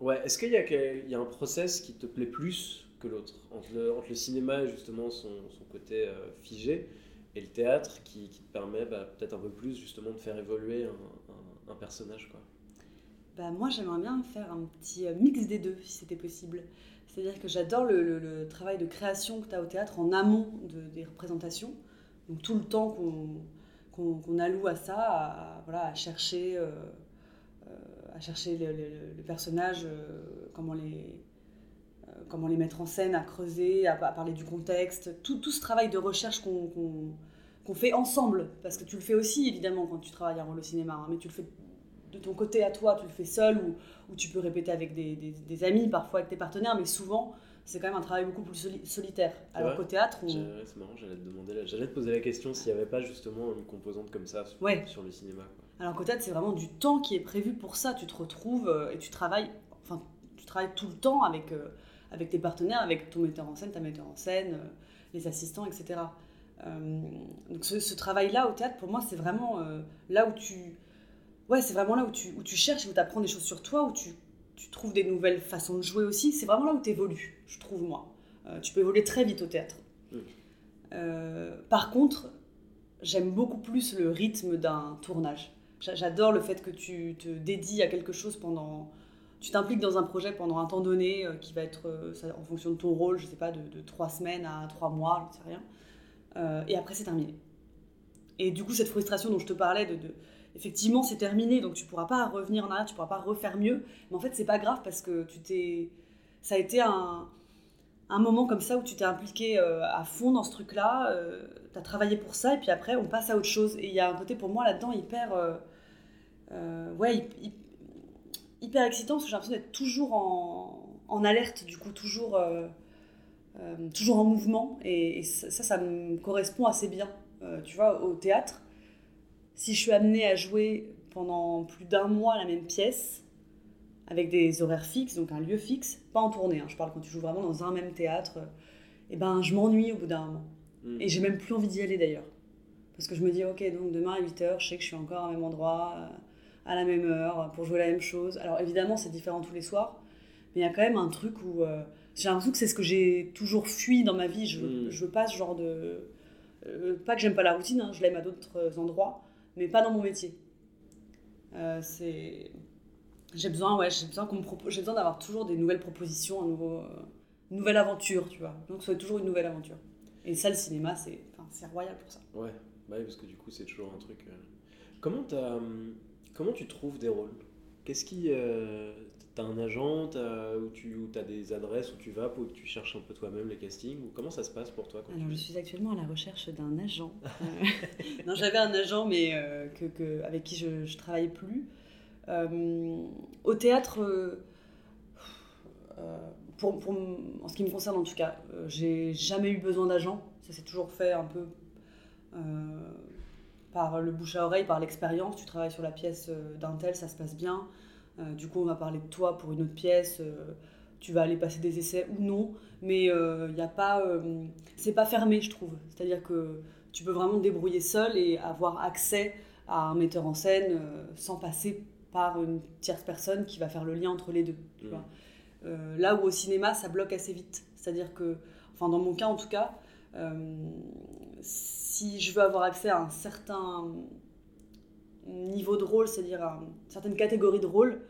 ouais, est-ce qu'il y, a un process qui te plaît plus que l'autre? Entre le, cinéma et justement son, côté euh, figé et le théâtre qui, te permet bah, peut-être un peu plus justement de faire évoluer un, personnage. Quoi? Bah, moi, j'aimerais bien faire un petit euh, mix des deux, si c'était possible. C'est-à-dire que j'adore le, travail de création que tu as au théâtre en amont de- des représentations. Donc tout le temps qu'on alloue à ça, à, voilà, à chercher, à chercher le, le- le personnage, euh, comment, les, euh, comment les mettre en scène, à creuser, à, à parler du contexte. Tout, tout ce travail de recherche qu'on qu'on fait ensemble. Parce que tu le fais aussi, évidemment, quand tu travailles un rôle au cinéma. hein, mais tu le fais de ton côté à toi, tu le fais seul ou, ou tu peux répéter avec des, des- des amis, parfois avec tes partenaires, mais souvent c'est quand même un travail beaucoup plus soli- solitaire. Alors qu'au théâtre, on... C'est marrant, j'allais te demander, là- j'allais te poser la question s'il n'y avait pas justement une composante comme ça sur, Ouais. sur le cinéma. quoi. Alors qu'au théâtre, c'est vraiment du temps qui est prévu pour ça. Tu te retrouves euh, et tu travailles, enfin, tu travailles tout le temps avec, euh, avec tes partenaires, avec ton metteur en scène, ta metteur en scène, euh, les assistants, etc. Donc ce, ce travail-là au théâtre, pour moi, c'est vraiment là où tu... Ouais, c'est vraiment là où tu, où tu cherches, où tu apprends des choses sur toi, où tu, tu trouves des nouvelles façons de jouer aussi. C'est vraiment là où tu évolues, je trouve, moi. Tu peux évoluer très vite au théâtre. Mm. Euh, par contre, j'aime beaucoup plus le rythme d'un tournage. J'a- J'adore le fait que tu te dédies à quelque chose pendant... Tu t'impliques dans un projet pendant un temps donné euh, qui va être, euh, en fonction de ton rôle, je sais pas, de, trois semaines à trois mois, je sais rien. Euh, et après, c'est terminé. Et du coup, cette frustration dont je te parlais, de, de- effectivement, c'est terminé, donc tu pourras pas revenir en arrière, tu pourras pas refaire mieux. Mais en fait, c'est pas grave parce que tu t'es, ça a été un, un moment comme ça où tu t'es impliqué à fond dans ce truc-là, tu travaillé pour ça, et puis après, on passe à autre chose. Et il y a un côté pour moi là-dedans hyper, euh, euh, ouais, hy- hy- hyper excitant parce que j'ai l'impression d'être toujours en, alerte, du coup, toujours, euh, toujours en mouvement. Et, ça, ça, me correspond assez bien. Tu vois, au théâtre, si je suis amenée à jouer pendant plus d'un mois la même pièce, avec des horaires fixes, donc un lieu fixe, pas en tournée, hein, je parle quand tu joues vraiment dans un même théâtre, et ben je m'ennuie au bout d'un moment. Mm. Et j'ai même plus envie d'y aller d'ailleurs. Parce que je me dis, ok, donc demain à 8h, je sais que je suis encore au même endroit, euh, à la même heure, pour jouer la même chose. Alors évidemment, c'est différent tous les soirs, mais il y a quand même un truc où euh, j'ai l'impression que c'est ce que j'ai toujours fui dans ma vie. Je veux, Mm. je veux pas ce genre de. euh, pas que j'aime pas la routine, hein, je l'aime à d'autres endroits, mais pas dans mon métier. Euh, c'est. J'ai besoin, ouais, j'ai besoin qu'on me propose, j'ai besoin d'avoir toujours des nouvelles propositions, un nouveau, une nouvelle aventure, tu vois. Donc, ça soit toujours une nouvelle aventure. Et ça, le cinéma, c'est, enfin, royal pour ça. Ouais, bah oui, parce que du coup, c'est toujours un truc. euh, Comment, hum, comment tu trouves des rôles? Qu'est-ce qui. euh, T'as un agent t'as, où tu as des adresses où tu vas, où tu cherches un peu toi-même les castings ou Comment ça se passe pour toi quand Alors, tu... je suis actuellement à la recherche d'un agent. Euh, [LAUGHS] non, j'avais un agent, mais euh, que, que- avec qui je ne travaille plus. Euh, au théâtre, euh, euh, pour, en ce qui me concerne en tout cas, euh, j'ai jamais eu besoin d'agent. Ça s'est toujours fait un peu euh, par le bouche à oreille, par l'expérience. Tu travailles sur la pièce euh, d'un tel, ça se passe bien. Euh, du coup, on va parler de toi pour une autre pièce. euh, tu vas aller passer des essais ou non, mais il n'y a pas, euh, c'est pas fermé, je trouve. C'est-à-dire que tu peux vraiment te débrouiller seul et avoir accès à un metteur en scène euh, sans passer par une tierce personne qui va faire le lien entre les deux. tu Mm. vois. Euh, là où au cinéma, ça bloque assez vite. C'est-à-dire que, enfin dans mon cas en tout cas, euh, si je veux avoir accès à un certain niveau de rôle, c'est-à-dire à une certaine de rôle,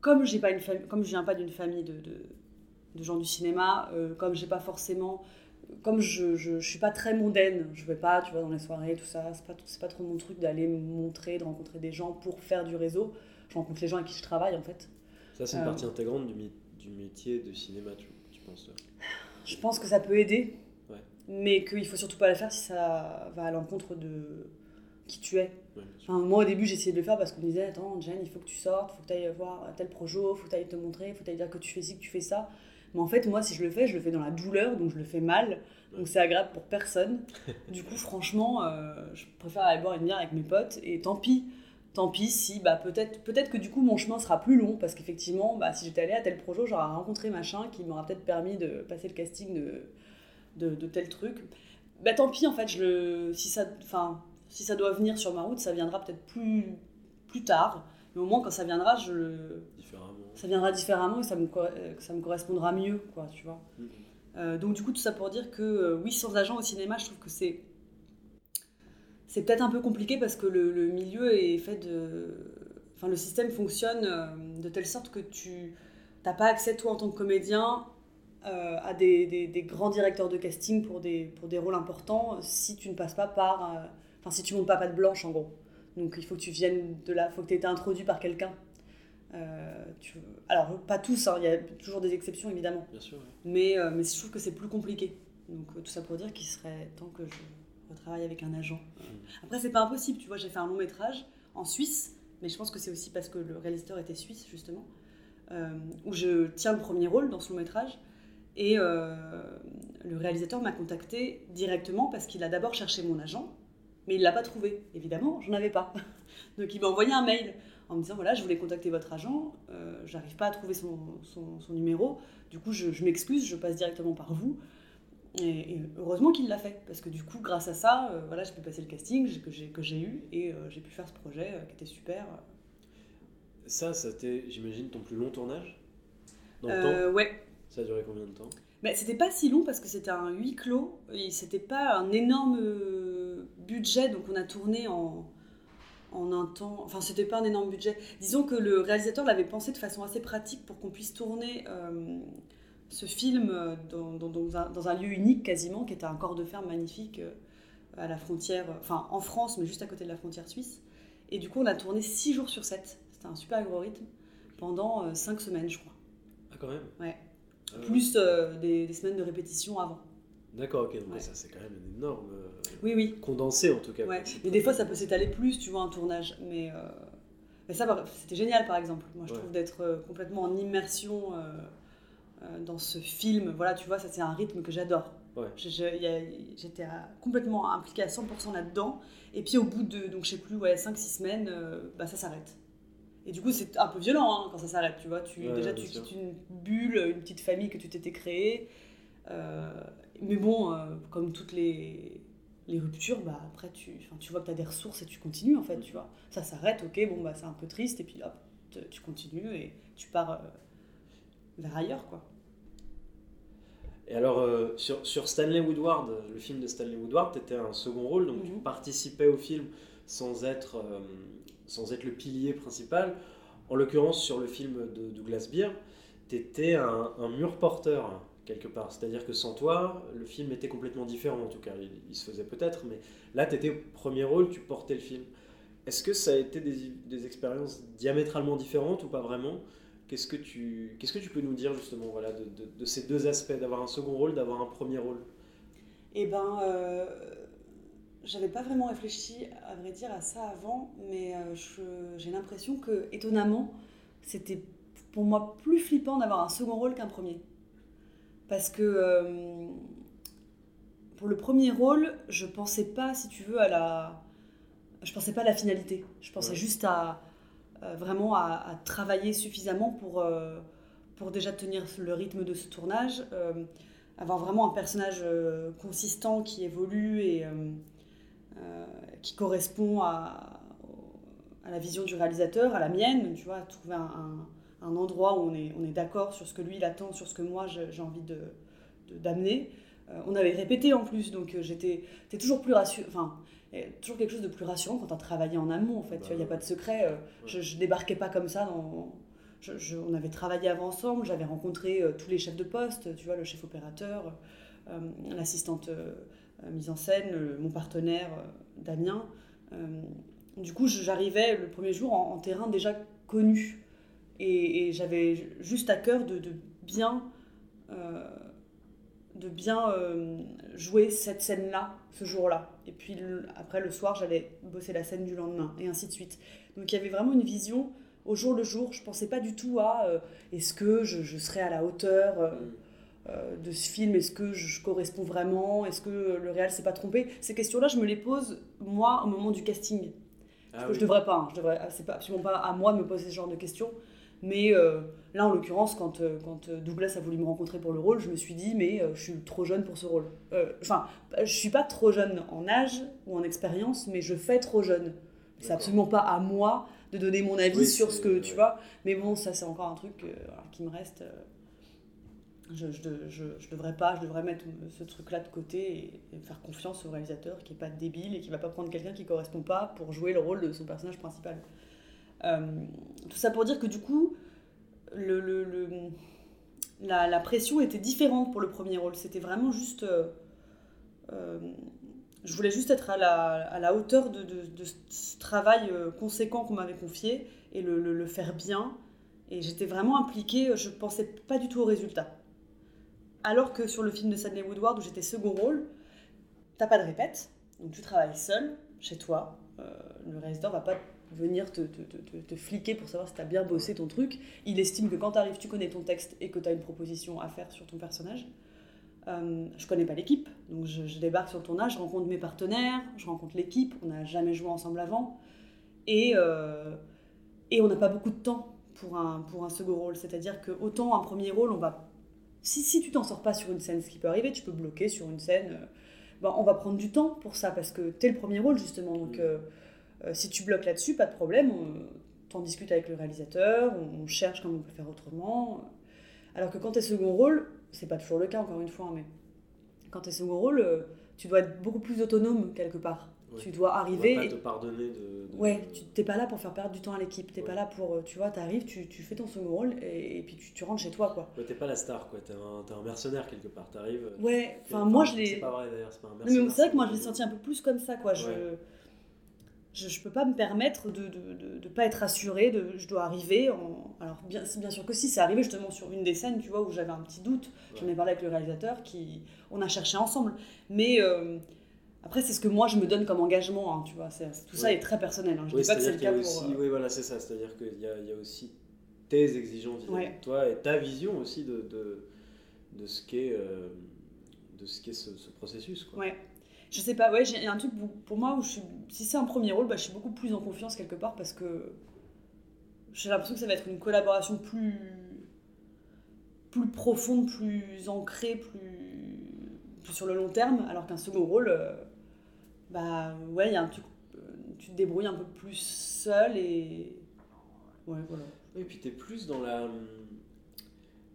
comme je viens pas d'une famille de, de, gens du cinéma, euh, comme j'ai pas forcément, comme je, je, suis pas très mondaine, je vais pas, tu vois, dans les soirées, tout ça, c'est pas, pas trop mon truc d'aller montrer, de rencontrer des gens pour faire du réseau. Je rencontre les gens avec qui je travaille en fait. Ça, c'est une Euh, partie intégrante du, métier de cinéma, tu, tu penses toi? Je pense que ça peut aider, Ouais. mais qu'il faut surtout pas le faire si ça va à l'encontre de qui tu es. Ouais. Enfin, moi, au début, j'ai essayé de le faire parce qu'on me disait Attends, Jen, il faut que tu sortes, il faut que tu ailles voir tel projet, il faut que tu ailles te montrer, il faut que tu ailles dire que tu fais ci, que tu fais ça. Mais en fait, moi, si je le fais, je le fais dans la douleur, donc je le fais mal. Donc c'est agréable pour personne. [LAUGHS] Du coup, franchement, euh, je préfère aller boire une bière avec mes potes et tant pis. Tant pis si, bah, peut-être peut que du coup mon chemin sera plus long parce qu'effectivement, bah, si j'étais allée à tel projet, j'aurais rencontré machin qui m'aura peut-être permis de passer le casting de, de, de tel truc. Bah tant pis en fait, je le, si, ça, enfin, si ça doit venir sur ma route, ça viendra peut-être plus, plus tard. Mais au moins quand ça viendra, je le, ça viendra différemment et ça me, euh, ça me correspondra mieux, quoi, tu vois. Mhm. Euh, donc du coup, tout ça pour dire que euh, oui, sans agent au cinéma, je trouve que c'est c'est peut-être un peu compliqué parce que le, le, milieu est fait de. Enfin, le système fonctionne euh, de telle sorte que tu n'as pas accès, toi, en tant que comédien, euh, à des, des, des, grands directeurs de casting pour des, pour des rôles importants si tu ne passes pas par. Euh, enfin, si tu montes pas de blanche, en gros. Donc, il faut que tu viennes de là, il faut que tu aies été introduit par quelqu'un. tu... Alors, pas tous, hein, il y a toujours des exceptions, évidemment. Bien sûr. Mais, mais je trouve que c'est plus compliqué. Donc, tout ça pour dire qu'il serait temps que je travaille avec un agent. Après, c'est pas impossible, tu vois, j'ai fait un long métrage en Suisse, mais je pense que c'est aussi parce que le réalisateur était suisse, justement, euh, où je tiens le premier rôle dans ce long métrage. Et euh, le réalisateur m'a contacté directement parce qu'il a d'abord cherché mon agent, mais il l'a pas trouvé. Évidemment, j'en avais pas. [LAUGHS] Donc il m'a envoyé un mail en me disant voilà, je voulais contacter votre agent, euh, j'arrive pas à trouver son, son, numéro, du coup je, je m'excuse, je passe directement par vous. Et, heureusement qu'il l'a fait, parce que du coup, grâce à ça, euh, voilà, j'ai pu passer le casting que j'ai eu et euh, j'ai pu faire ce projet euh, qui était super. Ça, c'était, j'imagine, ton plus long tournage? Dans le temps? Ouais. Ça a duré combien de temps? Mais C'était pas si long parce que c'était un huis clos, et c'était pas un énorme budget, donc on a tourné en, en un temps. Enfin, c'était pas un énorme budget. Disons que le réalisateur l'avait pensé de façon assez pratique pour qu'on puisse tourner ce film euh, dans, un, lieu unique quasiment, qui était un corps de ferme magnifique euh, à la frontière, enfin en France, mais juste à côté de la frontière suisse. Et du coup, on a tourné 6 jours sur 7. C'était un super gros rythme pendant 5 euh, semaines, je crois. Ah, quand même? Ouais. Ah Plus des, semaines de répétition avant. D'accord, ok. Donc ça, c'est quand même une énorme. oui, oui. Condensé en tout cas. Ouais. Mais des fois, ça peut s'étaler plus, tu vois, un tournage. Mais, mais ça, c'était génial, par exemple. Moi, je trouve d'être complètement en immersion euh, dans ce film. Voilà, tu vois, ça c'est un rythme que j'adore. J'étais complètement impliquée à 100% là-dedans. Et puis au bout de, donc je sais plus, ouais, 5-6 semaines, euh, bah, ça s'arrête. Et du coup, c'est un peu violent hein, quand ça s'arrête, tu vois. Tu, déjà, tu quittes une bulle, une petite famille que tu t'étais créée. Euh, mais bon, comme toutes les, les ruptures, bah, après, tu, tu vois que tu as des ressources et tu continues, en fait, tu vois. Ça s'arrête, ok, bon, bah, c'est un peu triste, et puis hop, tu continues et tu pars vers ailleurs, quoi. Et alors, euh, sur, sur, Stanley Woodward, le film de Stanley Woodward, tu étais un second rôle, donc tu mhm. participais au film sans être, euh, sans être le pilier principal. En l'occurrence, sur le film de Douglas Beer, tu étais un, mur porteur, quelque part. C'est-à-dire que sans toi, le film était complètement différent, en tout cas. Il, se faisait peut-être, mais là, tu étais au premier rôle, tu portais le film. Est-ce que ça a été des, des expériences diamétralement différentes ou pas vraiment? Qu'est-ce que tu, qu'est-ce que tu peux nous dire justement voilà, de, de, ces deux aspects, d'avoir un second rôle, d'avoir un premier rôle? Eh ben, euh, j'avais pas vraiment réfléchi, à vrai dire, à ça avant, mais euh, j'ai l'impression que, étonnamment, c'était pour moi plus flippant d'avoir un second rôle qu'un premier. Parce que euh, pour le premier rôle, je pensais pas, si tu veux, à la, je pensais pas à la finalité. Je pensais juste à vraiment à, travailler suffisamment pour, euh, pour déjà tenir le rythme de ce tournage, euh, avoir vraiment un personnage consistant qui évolue et qui correspond à, à la vision du réalisateur, à la mienne, tu vois, trouver un, un, endroit où on est, on est d'accord sur ce que lui il attend, sur ce que moi j'ai envie de d'amener. on avait répété en plus, donc j'étais toujours plus rassurée. Enfin, toujours quelque chose de plus rassurant quand as travaillé en amont, en fait. il n'y a bah pas de secret. Euh, je, ne débarquais pas comme ça dans. Je, on avait travaillé avant ensemble, j'avais rencontré euh, tous les chefs de poste, tu vois, le chef opérateur, euh, l'assistante mise en scène, mon partenaire Damien. du coup, j'arrivais le premier jour en, terrain déjà connu. Et, j'avais juste à cœur de, de bien de bien euh, jouer cette scène-là ce jour-là. Et puis après le soir, j'allais bosser la scène du lendemain, et ainsi de suite. Donc il y avait vraiment une vision au jour le jour. Je pensais pas du tout à euh, est-ce que je, je, serai à la hauteur euh, de ce film, est-ce que je, corresponds vraiment, est-ce que le réel s'est pas trompé? Ces questions-là, je me les pose moi au moment du casting. Ah que je devrais pas, hein. je devrais, c'est pas absolument pas à moi de me poser ce genre de questions. Mais là, en l'occurrence, quand, euh, quand euh, Douglas a voulu me rencontrer pour le rôle, je me suis dit, mais je suis trop jeune pour ce rôle. Enfin, je suis pas trop jeune en âge ou en expérience, mais je fais trop jeune. C'est absolument pas à moi de donner mon avis sur ce que tu vois. Mais bon, ça, c'est encore un truc qui me reste je, je, je, je devrais pas, je devrais mettre ce truc-là de côté et, et faire confiance au réalisateur qui est pas débile et qui va pas prendre quelqu'un qui correspond pas pour jouer le rôle de son personnage principal. Euh, tout ça pour dire que du coup, le, le, le- la, la pression était différente pour le premier rôle. C'était vraiment juste. euh, euh, je voulais juste être à la, à la hauteur de, de- ce travail euh, conséquent qu'on m'avait confié et le, le- le faire bien. Et j'étais vraiment impliquée, je pensais pas du tout au résultat. Alors que sur le film de Stanley Woodward, où j'étais second rôle, t'as pas de répète, donc tu travailles seul, chez toi. Euh, le réalisateur va pas venir te, te, te, te- fliquer pour savoir si t'as bien bossé ton truc. Il estime que quand t'arrives, tu connais ton texte et que t'as une proposition à faire sur ton personnage. Euh, je connais pas l'équipe, donc je, je débarque sur le tournage, je rencontre mes partenaires, je rencontre l'équipe, on n'a jamais joué ensemble avant, et, euh, et on n'a pas beaucoup de temps pour un, pour un second rôle. C'est-à-dire que autant un premier rôle, on va... Si, si tu t'en sors pas sur une scène, ce qui peut arriver, tu peux bloquer sur une scène, euh, ben, on va prendre du temps pour ça, parce que t'es le premier rôle justement, donc euh, euh, si tu bloques là-dessus, pas de problème, on t'en discute avec le réalisateur, on, on cherche comment on peut faire autrement. Alors que quand t'es second rôle, c'est pas toujours le cas encore une fois, hein, mais quand t'es second rôle, euh, tu dois être beaucoup plus autonome quelque part. Ouais. Tu dois On va arriver. pas et- te pardonner de. de- Ouais, tu t'es pas là pour faire perdre du temps à l'équipe. T'es Ouais. pas là pour, euh, tu vois, t'arrives, tu, tu fais ton second rôle et, et puis tu, tu rentres chez toi, quoi. Ouais, t'es pas la star, quoi. T'es un, mercenaire quelque part. T'arrives. Ouais, enfin moi je C'est l'ai. pas vrai d'ailleurs, c'est pas un mercenaire. mais c'est vrai que moi je l'ai senti un peu plus comme ça, quoi. Je, Ouais. Je, je peux pas me permettre de, de, de, de pas être assurée, de, je dois arriver en... Alors bien, bien sûr que si, c'est arrivé justement sur une des scènes, tu vois, où j'avais un petit doute. J'en ai parlé avec le réalisateur, qui... on a cherché ensemble. Mais euh, après, c'est ce que moi je me donne comme engagement, hein, tu vois. c'est- tout ça Ouais. est très personnel. hein. Je Oui, dis pas que c'est le cas a pour... aussi. euh, Oui, voilà, c'est ça. C'est-à-dire qu'il y a, y a aussi tes exigences vis-à-vis Ouais. de toi et ta vision aussi de, de, ce qu'est euh, ce, ce processus, quoi. Ouais. Je sais pas, ouais, j'ai un truc pour- moi où je suis, si c'est un premier rôle, bah, je suis beaucoup plus en confiance quelque part parce que j'ai l'impression que ça va être une collaboration plus plus profonde, plus ancrée, plus, plus sur le long terme, alors qu'un second rôle, euh, bah ouais, il y a un truc, euh, tu te débrouilles un peu plus seul et ouais, voilà. Et puis t'es plus dans la.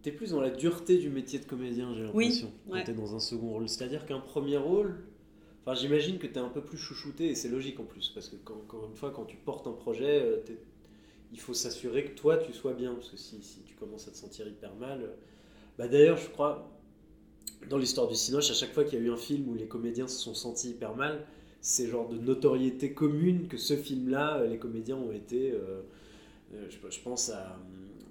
T'es plus dans la dureté du métier de comédien, j'ai Oui, l'impression, quand ouais. t'es dans un second rôle. C'est-à-dire qu'un premier rôle, enfin j'imagine que t'es un peu plus chouchouté, et c'est logique en plus, parce que quand, encore une fois, quand tu portes un projet, euh, il faut s'assurer que toi tu sois bien, parce que si, si tu commences à te sentir hyper mal. euh, Bah d'ailleurs, je crois, dans l'histoire du Cinoche, à chaque fois qu'il y a eu un film où les comédiens se sont sentis hyper mal, c'est genre de notoriété commune que ce film-là, euh, les comédiens ont été. euh, je, je pense à.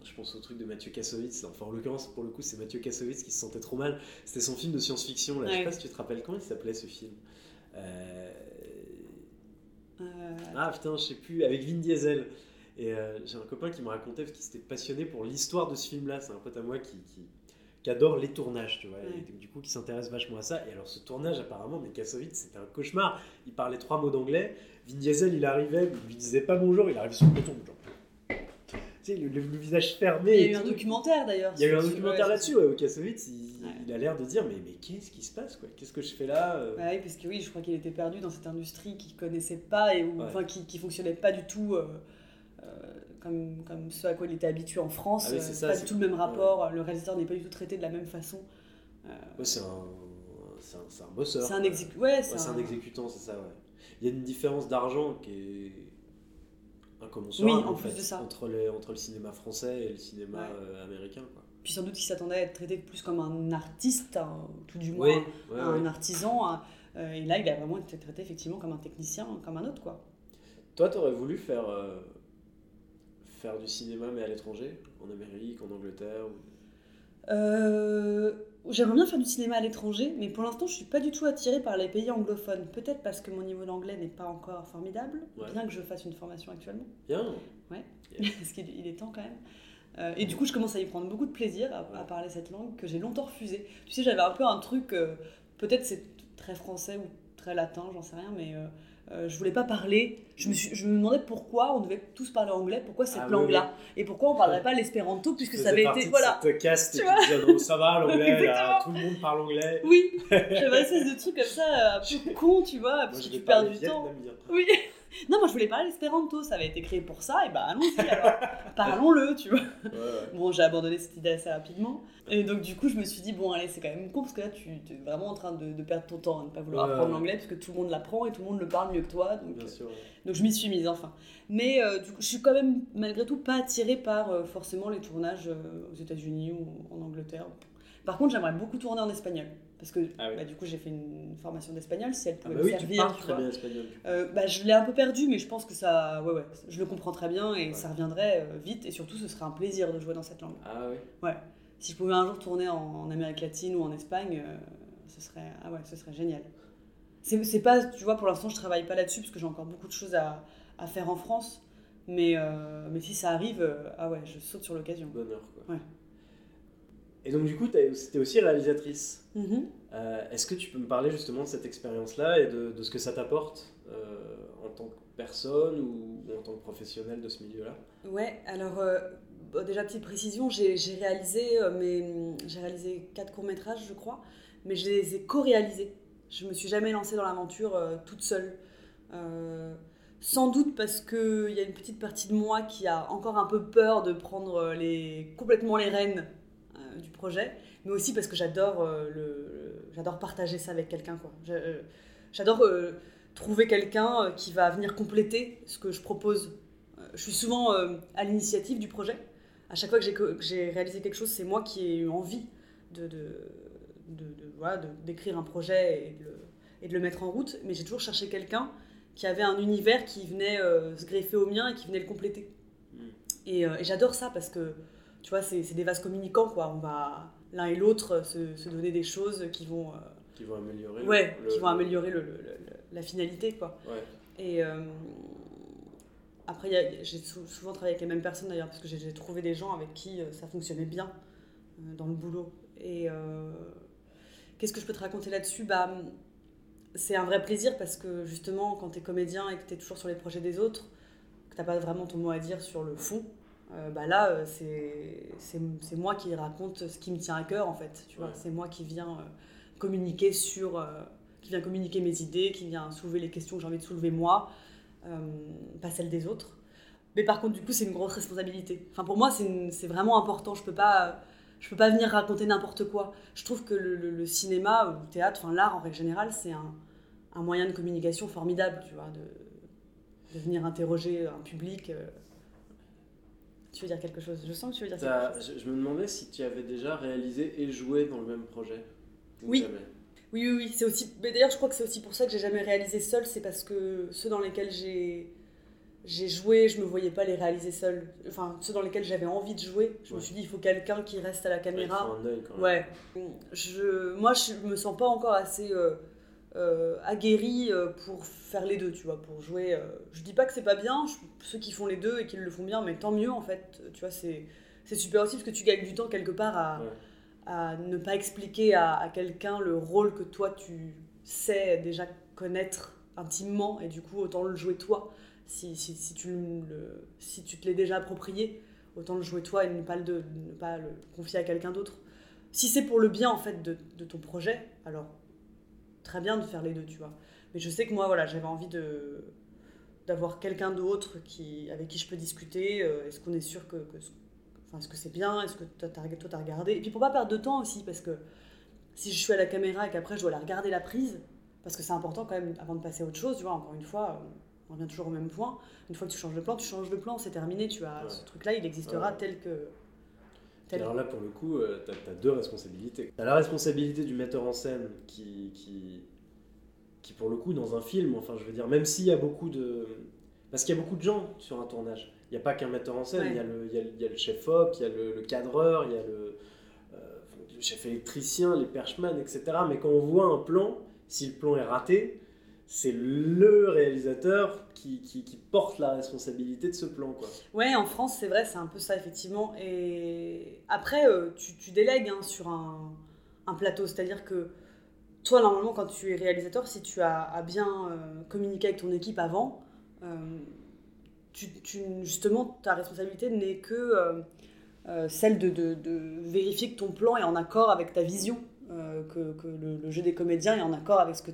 Je pense au truc de Mathieu Kassovitz. Enfin, en l'occurrence, pour le coup, c'est Mathieu Kassovitz qui se sentait trop mal. C'était son film de science-fiction. Là. Je sais Ouais. pas si tu te rappelles comment il s'appelait ce film. Euh, Euh, Ah putain, je sais plus. Avec Vin Diesel. Et euh, j'ai un copain qui me racontait parce qu'il s'était passionné pour l'histoire de ce film-là. C'est un pote à moi qui, qui, qui adore les tournages, tu vois. Ouais. Et du coup, qui s'intéresse vachement à ça. Et alors, ce tournage, apparemment, mais Kassovitz, c'était un cauchemar. Il parlait trois mots d'anglais. Vin Diesel, il arrivait, il lui disait pas bonjour, il arrivait sur le peloton, genre. Le, visage fermé. il y a eu un documentaire d'ailleurs. Il y a eu un documentaire là-dessus, ouais, Kassovitz, il, Ouais. il a l'air de dire Mais, mais qu'est-ce qui se passe, quoi? Qu'est-ce que je fais là euh? Bah oui, parce que oui, je crois qu'il était perdu dans cette industrie qu'il connaissait pas et où, Ouais. enfin, qui, qui fonctionnait pas du tout euh, euh, comme, comme ce à quoi il était habitué en France. Ah oui, c'est ça, pas du tout le même rapport. Le réalisateur n'est pas du tout traité de la même façon. Euh, c'est un, c'est un, c'est un bosseur. c'est un. Ouais, un un- exécutant, c'est ça, ouais. Il y a une différence d'argent qui est incommensurable Oui, en en plus fait, de ça. Entre, les, entre le cinéma français et le cinéma Ouais. euh, américain. Quoi. Puis sans doute qu'il s'attendait à être traité plus comme un artiste, tout du moins Oui, ouais, un ouais. artisan. euh, et là, il a vraiment été traité effectivement comme un technicien, comme un autre, quoi. Toi, t'aurais voulu faire, euh, faire du cinéma, mais à l'étranger En Amérique, en Angleterre ou- Euh, J'aimerais bien faire du cinéma à l'étranger, mais pour l'instant, je suis pas du tout attirée par les pays anglophones. Peut-être parce que mon niveau d'anglais n'est pas encore formidable, Ouais. bien que je fasse une formation actuellement, Bien [LAUGHS] parce qu'il il est temps quand même. Euh, et du coup, je commence à y prendre beaucoup de plaisir à, à parler cette langue que j'ai longtemps refusée. Tu sais, j'avais un peu un truc, euh, peut-être c'est très français ou très latin, j'en sais rien, mais euh, je voulais pas parler. Je me, suis, je me demandais pourquoi on devait tous parler anglais, pourquoi cette Ah oui, langue-là, et pourquoi on parlerait pas l'espéranto, puisque ça avait été. de Voilà. Cette caste Tu ça va, [LAUGHS] l'anglais, tout le monde parle anglais. Oui, [LAUGHS] j'avais une espèce de truc comme ça, un peu con, tu vois, parce que tu perds du temps. Oui, [LAUGHS] Non, moi je voulais parler l'espéranto, ça avait été créé pour ça, et bah allons-y alors, [LAUGHS] parlons-le, tu vois. Bon, j'ai abandonné cette idée assez rapidement. Et donc du coup, je me suis dit, bon, allez, c'est quand même con, parce que là, tu es vraiment en train de, perdre ton temps à ne pas vouloir apprendre l'anglais, parce que tout le monde l'apprend et tout le monde le parle mieux que toi. Donc, Bien sûr, donc je m'y suis mise, enfin. Mais euh, du coup, je suis quand même, malgré tout, pas attirée par euh, forcément les tournages euh, aux États-Unis ou en Angleterre. Par contre, j'aimerais beaucoup tourner en espagnol. Parce que Ah oui. bah, du coup, j'ai fait une formation d'espagnol, si elle Ah pouvait bah me oui, servir. tu très vois. bien espagnol. Euh, bah, je l'ai un peu perdu, mais je pense que ça. Ouais, ouais, je le comprends très bien et Ouais. ça reviendrait euh, vite. Et surtout, ce serait un plaisir de jouer dans cette langue. Ah oui. Ouais. Si je pouvais un jour tourner en, en Amérique latine ou en Espagne, euh, ce serait. Ah ouais, ce serait génial. C'est c'est pas. Tu vois, pour l'instant, je travaille pas là-dessus parce que j'ai encore beaucoup de choses à, à faire en France. Mais, mais si ça arrive, ah ouais, je saute sur l'occasion. Bonheur, quoi. Ouais. Et donc, du coup, tu étais aussi réalisatrice. Mhm. Euh, Est-ce que tu peux me parler justement de cette expérience-là et de, de ce que ça t'apporte euh, en tant que personne ou, ou en tant que professionnel de ce milieu-là? Ouais, alors euh, bon, déjà petite précision, j'ai réalisé mes- réalisé quatre courts métrages, je crois, mais je les ai co-réalisés. Je me suis jamais lancée dans l'aventure euh, toute seule. Euh, sans doute parce qu'il y a une petite partie de moi qui a encore un peu peur de prendre les, complètement les rênes du projet, mais aussi parce que j'adore euh, le, j'adore partager ça avec quelqu'un. quoi. Euh, J'adore euh, trouver quelqu'un euh, qui va venir compléter ce que je propose. Euh, Je suis souvent euh, à l'initiative du projet. À chaque fois que j'ai que j'ai réalisé quelque chose, c'est moi qui ai eu envie de, de, de, de- voilà, d'écrire un projet et de, le, et de le mettre en route. Mais j'ai toujours cherché quelqu'un qui avait un univers qui venait euh, se greffer au mien et qui venait le compléter. Mm. Et, euh, et j'adore ça parce que, tu vois, c'est, des vases communicants, quoi. On va l'un et l'autre se, se donner des choses qui vont, euh, qui vont améliorer ouais, le- qui vont améliorer le- la finalité, quoi. Ouais. Et euh, après, j'ai sou- souvent travaillé avec les mêmes personnes d'ailleurs, parce que j'ai trouvé des gens avec qui euh, ça fonctionnait bien euh, dans le boulot. Et euh, qu'est-ce que je peux te raconter là-dessus? Bah, C'est un vrai plaisir parce que justement, quand tu es comédien et que tu es toujours sur les projets des autres, que tu n'as pas vraiment ton mot à dire sur le fond, euh, bah là, euh, c'est moi qui raconte ce qui me tient à cœur en fait. Tu vois, Ouais. c'est moi qui viens euh, communiquer sur, qui vient communiquer mes idées, qui vient soulever les questions que j'ai envie de soulever moi, pas celles des autres. Mais par contre, du coup, c'est une grosse responsabilité. Enfin, pour moi, c'est vraiment important. Je peux pas, je peux pas venir raconter n'importe quoi. Je trouve que le, le- le cinéma ou le théâtre, enfin l'art en règle générale, c'est un, un moyen de communication formidable, tu vois, de, de venir interroger un public. Tu veux dire quelque chose Je sens que tu veux dire quelque chose. je, je me demandais si tu avais déjà réalisé et joué dans le même projet. Ou Oui. jamais. Oui, oui, oui. C'est aussi. Mais d'ailleurs, je crois que c'est aussi pour ça que j'ai jamais réalisé seul. C'est parce que ceux dans lesquels j'ai j'ai joué, je me voyais pas les réaliser seul. Enfin, ceux dans lesquels j'avais envie de jouer, je me suis dit, il faut quelqu'un qui reste à la Ouais, il caméra. faut un œil quand même. Ouais. Je, moi, je me sens pas encore assez euh, euh, aguerrie euh, pour faire les deux, tu vois, pour jouer. euh, je dis pas que c'est pas bien, je- ceux qui font les deux et qui le font bien, mais tant mieux en fait. Tu vois, c'est c'est super aussi parce que tu gagnes du temps quelque part à, Ouais. à ne pas expliquer à, à quelqu'un le rôle que toi tu sais déjà connaître intimement et du coup autant le jouer toi. Si, si, si tu, le, si tu te l'es déjà approprié, autant le jouer toi et ne pas le, ne pas le confier à quelqu'un d'autre. Si c'est pour le bien en fait de, de ton projet, alors très bien de faire les deux, tu vois. Mais je sais que moi, voilà, j'avais envie de d'avoir quelqu'un d'autre qui avec qui je peux discuter. euh, est-ce qu'on est sûr que, enfin, est-ce que c'est bien Est-ce que toi t'as regardé? Et puis pour pas perdre de temps aussi, parce que si je suis à la caméra et qu'après je dois la regarder la prise, parce que c'est important quand même avant de passer à autre chose, tu vois. Encore une fois, on revient toujours au même point. Une fois que tu changes de plan, tu changes de plan, c'est terminé. Tu as Ouais. ce truc-là, il existera Ouais. tel que tel. Alors là, pour le coup, tu as, deux responsabilités. Tu as la responsabilité du metteur en scène qui, qui, qui, pour le coup, dans un film, enfin, je veux dire, même s'il y a beaucoup de. Parce qu'il y a beaucoup de gens sur un tournage. Il n'y a pas qu'un metteur en scène, Ouais. il y, a le- y, a, le- il y a le chef-op, il y a le, le cadreur, il y a le, euh, le chef électricien, les perchman, etc. Mais quand on voit un plan, si le plan est raté, c'est le réalisateur qui, qui, porte la responsabilité de ce plan. Quoi. Ouais, en France, c'est vrai, c'est un peu ça, effectivement. Et après, euh, tu, tu délègues hein, sur un, un plateau. C'est-à-dire que toi, normalement, quand tu es réalisateur, si tu as, bien euh, communiqué avec ton équipe avant, euh, tu, tu- justement, ta responsabilité n'est que celle de, de- de vérifier que ton plan est en accord avec ta vision, euh, que, que le, le jeu des comédiens est en accord avec ce que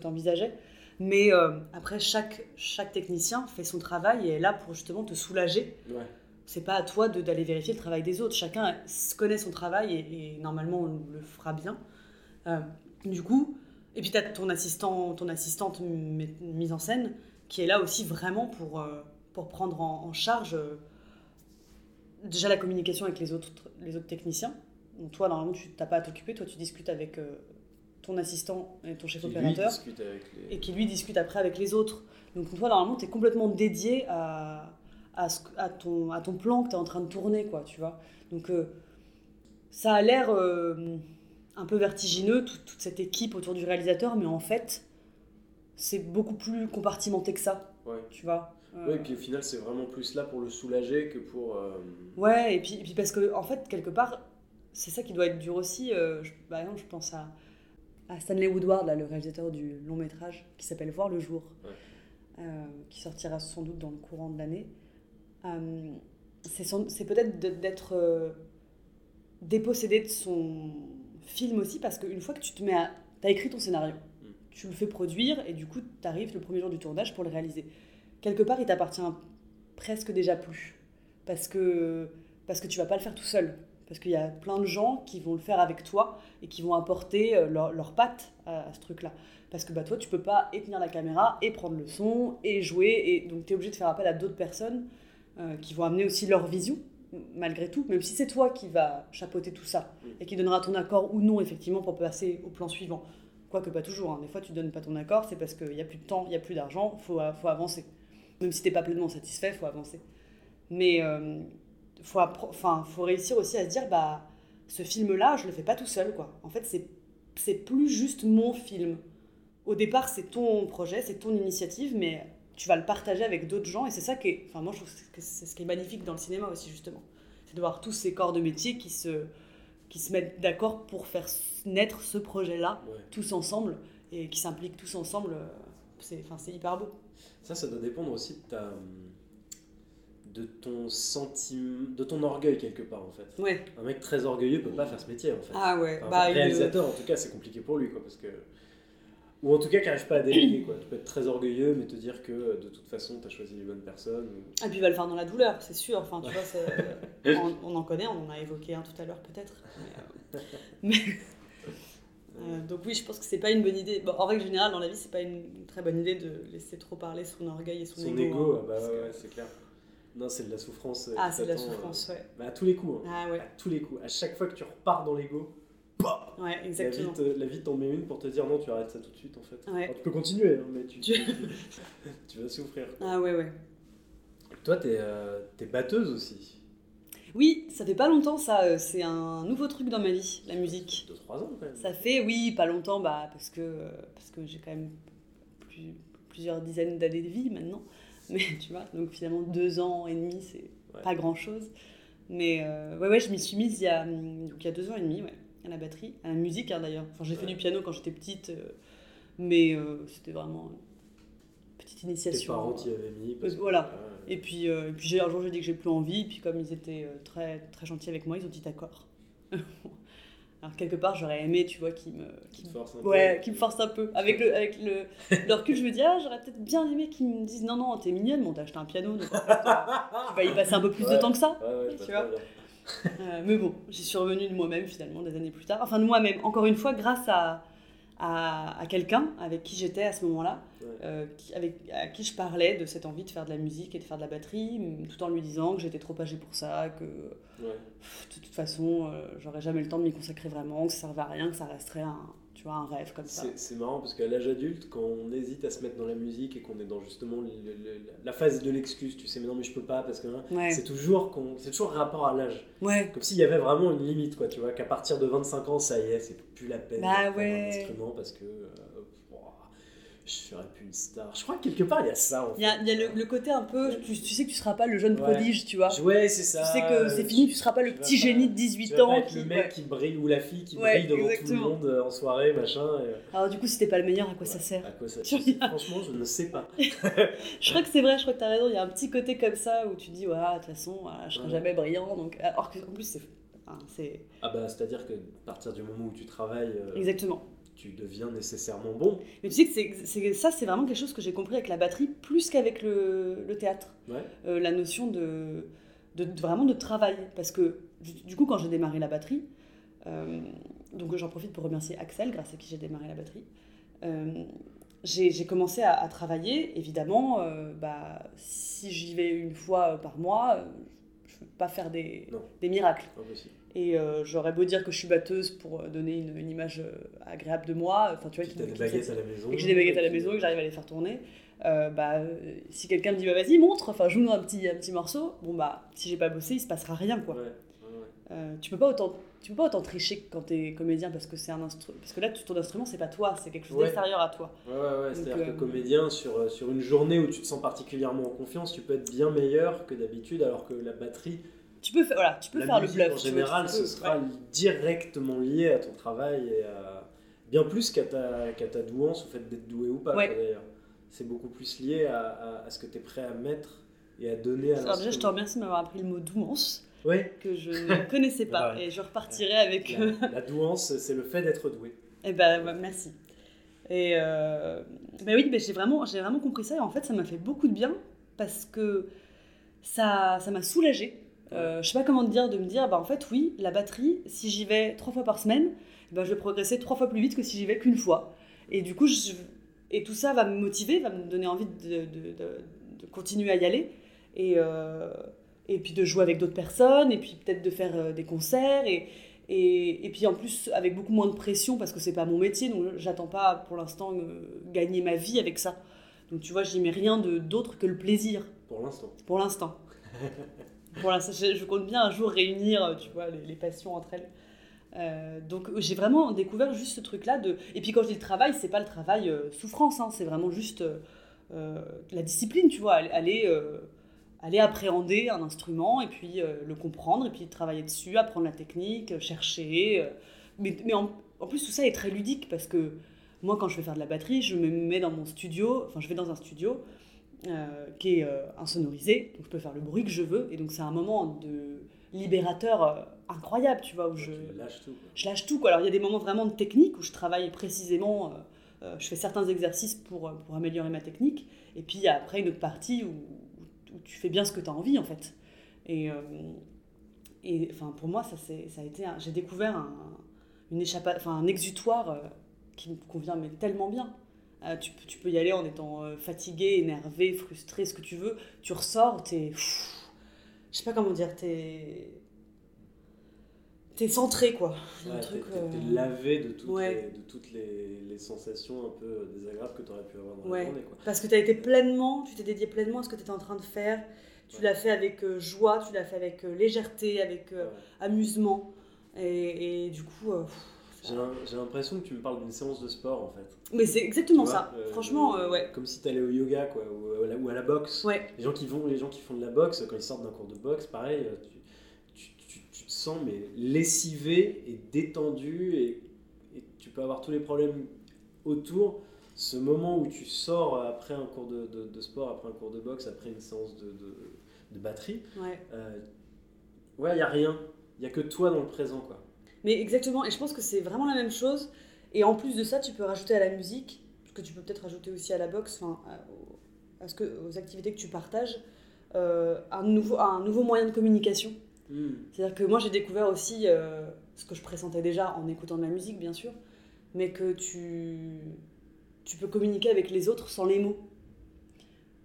tu envisageais. Mais euh, après, chaque, chaque technicien fait son travail et est là pour justement te soulager. Ouais. C'est pas à toi d'aller vérifier le travail des autres. Chacun connaît son travail et, et normalement on le fera bien. Euh, du coup, et puis tu as ton, assistant, ton assistante mise en scène qui est là aussi vraiment pour, euh, pour prendre en, en charge déjà la communication avec les autres, les autres techniciens. Donc toi, normalement, tu n'as pas à t'occuper. Toi, tu discutes avec euh, ton assistant et ton chef Qui, opérateur les... et qui lui discute après avec les autres. Donc toi, normalement, tu es complètement dédié à, à, ce- à ton, à ton plan que tu es en train de tourner, quoi, tu vois. Donc euh, ça a l'air euh, un peu vertigineux, tout- toute cette équipe autour du réalisateur, mais en fait, c'est beaucoup plus compartimenté que ça, Ouais. tu vois. Euh, et puis au final, c'est vraiment plus là pour le soulager que pour. Ouais, et puis, et puis parce que, en fait, quelque part, c'est ça qui doit être dur aussi. euh, je- par exemple, je pense à, à Stanley Woodward, là, le réalisateur du long métrage qui s'appelle Voir le jour, Ouais. euh, qui sortira sans doute dans le courant de l'année. Euh, c'est peut-être d'être euh, dépossédé de son film aussi, parce qu'une fois que tu te mets à. Tu as écrit ton scénario, Mm. tu le fais produire, et du coup, tu arrives le premier jour du tournage pour le réaliser. Quelque part, il t'appartient presque déjà plus. Parce que, parce que tu vas pas le faire tout seul. Parce qu'il y a plein de gens qui vont le faire avec toi et qui vont apporter euh, leur, leur patte à, à ce truc-là. Parce que bah, toi, tu peux pas et tenir la caméra, et prendre le son, et jouer. Et donc, tu es obligé de faire appel à d'autres personnes euh, qui vont amener aussi leur vision, malgré tout. Même si c'est toi qui vas chapeauter tout ça et qui donnera ton accord ou non, effectivement, pour passer au plan suivant. Quoique pas toujours. hein. Des fois, tu donnes pas ton accord, c'est parce qu'il n'y a plus de temps, il n'y a plus d'argent, il faut, faut avancer. Même si tu pas pleinement satisfait, il faut avancer. Mais euh, faut, enfin, faut réussir aussi à se dire, bah, ce film-là, je le fais pas tout seul, quoi. En fait, c'est, c'est plus juste mon film. Au départ, c'est ton projet, c'est ton initiative, mais tu vas le partager avec d'autres gens, et c'est ça qui est, enfin, moi, je trouve que c'est ce qui est magnifique dans le cinéma aussi, justement. C'est de voir tous ces corps de métier qui se, qui se mettent d'accord pour faire naître ce projet-là, ouais. tous ensemble, et qui s'impliquent tous ensemble. euh, C'est, enfin, c'est hyper beau. Ça, ça doit dépendre aussi de ta. De ton sentiment. de ton orgueil quelque part en fait. Ouais. Un mec très orgueilleux peut pas faire ce métier en fait. Ah ouais. Enfin, bah, il- réalisateur, en tout cas, c'est compliqué pour lui, quoi, parce que... Ou en tout cas, qui n'arrive pas à déléguer, quoi. Tu peux être très orgueilleux, mais te dire que, de toute façon, tu as choisi les bonnes personnes. ou- Et puis il va le faire dans la douleur, c'est sûr. Enfin, tu vois, on, on en connaît, on en a évoqué un tout à l'heure peut-être. Mais, euh, [LAUGHS] euh, donc oui, je pense que c'est pas une bonne idée. Bon, en règle générale, dans la vie, c'est pas une très bonne idée de laisser trop parler son orgueil et son, Son ego. hein, ah bah ouais, c'est clair. Non, c'est de la souffrance. euh, Ah, qui c'est de la t'attend, souffrance, ouais. euh, bah, à tous les coups. hein. Ah ouais, À tous les coups. À chaque fois que tu repars dans l'ego, ouais, la vie, exactement. te- la vie t'en met une pour te dire non, tu arrêtes ça tout de suite, en fait. Ouais. Alors, tu peux continuer, hein, mais tu, Tu- tu [LAUGHS] vas souffrir. Ah ouais, ouais. Toi, t'es euh, t'es batteuse aussi. Oui, ça fait pas longtemps ça, euh, c'est un nouveau truc dans ma vie, la musique. 2-3 ans, quand même. Ça fait, oui, pas longtemps, bah, parce que, euh, parce que j'ai quand même plus- plusieurs dizaines d'années de vie maintenant. [LAUGHS] Mais tu vois, donc finalement deux ans et demi, c'est Ouais. pas grand chose. Mais euh, ouais, ouais, je m'y suis mise il y, a, donc, il y a deux ans et demi, ouais, à la batterie, à la musique hein, d'ailleurs. Enfin, j'ai fait du piano quand j'étais petite, euh, mais euh, c'était vraiment une petite Tes initiation. parents t'y avaient mis. parce que- voilà. Et puis, et puis j'ai- un jour, j'ai dit que j'ai plus envie. Puis comme ils étaient très, très gentils avec moi, ils ont dit d'accord. [LAUGHS] Alors quelque part, j'aurais aimé, tu vois, qu'ils me, Qui me- force un peu. ouais, qu'ils me forcent un peu. Avec le, avec le, [LAUGHS] le recul, je me dis, ah, j'aurais peut-être bien aimé qu'ils me disent, non, non, t'es mignonne, bon, t'as acheté un piano, donc en [LAUGHS] fait, tu vas y passer un peu plus de temps que ça. Ouais, Tu vois. Euh, mais bon, j'y suis revenue de moi-même finalement des années plus tard. Enfin, de moi-même, encore une fois, grâce à, à, à quelqu'un avec qui j'étais à ce moment-là, Ouais. euh, qui- avec, à qui je parlais de cette envie de faire de la musique et de faire de la batterie, tout en lui disant que j'étais trop âgée pour ça, que Ouais. pff, de toute façon, euh, j'aurais jamais le temps de m'y consacrer vraiment, que ça servait à rien, que ça resterait un, tu vois, un rêve comme ça. C'est marrant parce qu'à l'âge adulte, quand on hésite à se mettre dans la musique et qu'on est dans justement le- le- la phase de l'excuse, tu sais, mais non, mais je peux pas parce que hein, Ouais, c'est toujours, c'est toujours rapport à l'âge. ouais, Comme s'il y avait vraiment une limite, quoi, tu vois, qu'à partir de 25 ans, ça y est, c'est plus la peine Bah ouais. un instrument parce que euh, je serais plus une star. Je crois que quelque part, il y a ça en fait. il y a, il y a le, le côté un peu, tu, tu sais que tu seras pas le jeune Ouais. prodige, tu vois. Ouais, c'est ça. Tu sais que c'est fini, tu seras pas le tu petit pas- génie de Tu 18 vas pas ans être qui. le mec qui brille ou la fille qui Ouais, brille devant tout le monde euh, en soirée, machin. et- Alors du coup, si t'es pas le meilleur, à quoi ça sert À quoi ça [LAUGHS] Tu Franchement, je ne sais pas. [LAUGHS] Je crois que c'est vrai, je crois que t'as raison. Il y a un petit côté comme ça où tu dis, ouais, de toute façon, voilà, je serai Ouais. jamais brillant. Donc, alors qu'en plus, c'est. Ah bah, c'est-à-dire que à partir du moment où tu travailles, euh, exactement. Tu deviens nécessairement bon. Mais tu sais que c'est- c'est- ça, c'est vraiment quelque chose que j'ai compris avec la batterie, plus qu'avec le, le théâtre. Ouais. Euh, la notion de, de, de- vraiment de travail. Parce que du, coup, quand j'ai démarré la batterie, euh, donc j'en profite pour remercier Axel, grâce à qui j'ai démarré la batterie, euh, j'ai j'ai commencé à, à travailler. Évidemment, bah, si j'y vais une fois par mois, je ne peux pas faire des, des miracles. Impossible. Et euh, j'aurais beau dire que je suis batteuse pour euh, donner une, une image euh, agréable de moi, enfin tu vois, qui- des baguettes à la maison. et que j'ai des baguettes à la maison et que j'arrive à les faire tourner, euh, bah, si quelqu'un me dit bah, vas-y montre, enfin joue-nous un petit, un petit morceau, bon bah si j'ai pas bossé il se passera rien quoi. Ouais, ouais, ouais. Euh, tu peux pas autant tu peux pas autant tricher que quand t'es comédien parce que c'est un instrument parce que là ton instrument c'est pas toi c'est quelque chose d'extérieur à toi. Ouais, ouais, ouais. C'est-à-dire euh, que comédien, sur, sur une journée où tu te sens particulièrement en confiance, tu peux être bien meilleur que d'habitude, alors que la batterie, Tu peux faire voilà tu peux la faire le bluff. en général, ce sera ouais. directement lié à ton travail et à- bien plus qu'à ta, qu'à ta douance, au fait d'être doué ou pas, Ouais. d'ailleurs. C'est beaucoup plus lié à, à- à ce que tu es prêt à mettre et à donner à Alors déjà je te remercie de m'avoir appris le mot douance Ouais, que je ne [LAUGHS] connaissais pas Ouais. et je repartirai avec euh, la, la douance, c'est le fait d'être doué. Eh ben, bah, merci. Et euh, ben oui, ben j'ai vraiment, j'ai vraiment compris ça et en fait, ça m'a fait beaucoup de bien parce que ça, ça m'a soulagée. Euh, je sais pas comment te dire, de me dire, bah en fait, oui, la batterie, si j'y vais trois fois par semaine, ben, je vais progresser trois fois plus vite que si j'y vais qu'une fois. Et du coup, je- et tout ça va me motiver, va me donner envie de, de, de- de continuer à y aller. Et, euh, et puis de jouer avec d'autres personnes, et puis peut-être de faire euh, des concerts. Et, et, et puis en plus, avec beaucoup moins de pression, parce que c'est pas mon métier, donc j'attends pas pour l'instant euh, gagner ma vie avec ça. Donc tu vois, j'y mets rien d'autre que le plaisir, Pour l'instant. pour l'instant. [LAUGHS] l'instant, je, compte bien un jour réunir, euh, tu vois, les, les passions entre elles. Euh, donc j'ai vraiment découvert juste ce truc-là de. Et puis quand je dis le travail, c'est pas le travail euh, souffrance, hein, c'est vraiment juste la discipline, tu vois, aller, aller, appréhender un instrument et puis le comprendre et puis travailler dessus, apprendre la technique, chercher. mais mais en, en plus tout ça est très ludique parce que moi quand je vais faire de la batterie, je me mets dans mon studio, enfin je vais dans un studio euh, qui est euh, insonorisé, donc je peux faire le bruit que je veux et donc c'est un moment de libérateur euh, incroyable, tu vois, où je Tu lâches tout. quoi. je lâche tout. Quoi. Alors il y a des moments vraiment de technique où je travaille précisément, euh, je fais certains exercices pour, pour améliorer ma technique, et puis après une autre partie où, où tu fais bien ce que tu as envie en fait. Et, euh, et enfin, pour moi, ça, ça a été, j'ai découvert un, une échappa, enfin, un exutoire euh, qui me convient mais tellement bien. Euh, tu, peux- tu peux y aller en étant euh, fatigué, énervé, frustré, ce que tu veux. Tu ressors, t'es. Je sais pas comment dire, t'es. T'es centré quoi. Un Ouais, truc, t'es- euh, lavé de toutes, ouais. les, de toutes les, les sensations un peu désagréables que tu aurais pu avoir dans Ouais. la journée. Quoi. Parce que tu as été pleinement, tu t'es dédié pleinement à ce que tu étais en train de faire. Tu l'as fait avec euh, joie, tu l'as fait avec euh, légèreté, avec euh, amusement. Et, et du coup. euh, pff, J'ai l'impression que tu me parles d'une séance de sport en fait. Mais c'est exactement vois, ça. euh, Franchement, euh, euh, ouais. Comme si tu allais au yoga quoi, ou, à la, ou à la boxe. Ouais, Les, gens qui vont, les gens qui font de la boxe, quand ils sortent d'un cours de boxe, pareil, euh, tu, tu, tu- tu te sens mais lessivé et détendu et, et tu peux avoir tous les problèmes autour. Ce moment où tu sors après un cours de, de- de sport, après un cours de boxe, après une séance de, de- de batterie, ouais. euh, ouais, il n'y a rien. Il n'y a que toi dans le présent. quoi. Mais exactement, et je pense que c'est vraiment la même chose. Et en plus de ça, tu peux rajouter à la musique, que tu peux peut-être rajouter aussi à la boxe, enfin, à, au- à ce que, aux activités que tu partages, euh, un, nouveau, un nouveau moyen de communication. Hmm. C'est-à-dire que moi j'ai découvert aussi euh, ce que je pressentais déjà en écoutant de la musique, bien sûr, mais que tu, tu peux communiquer avec les autres sans les mots.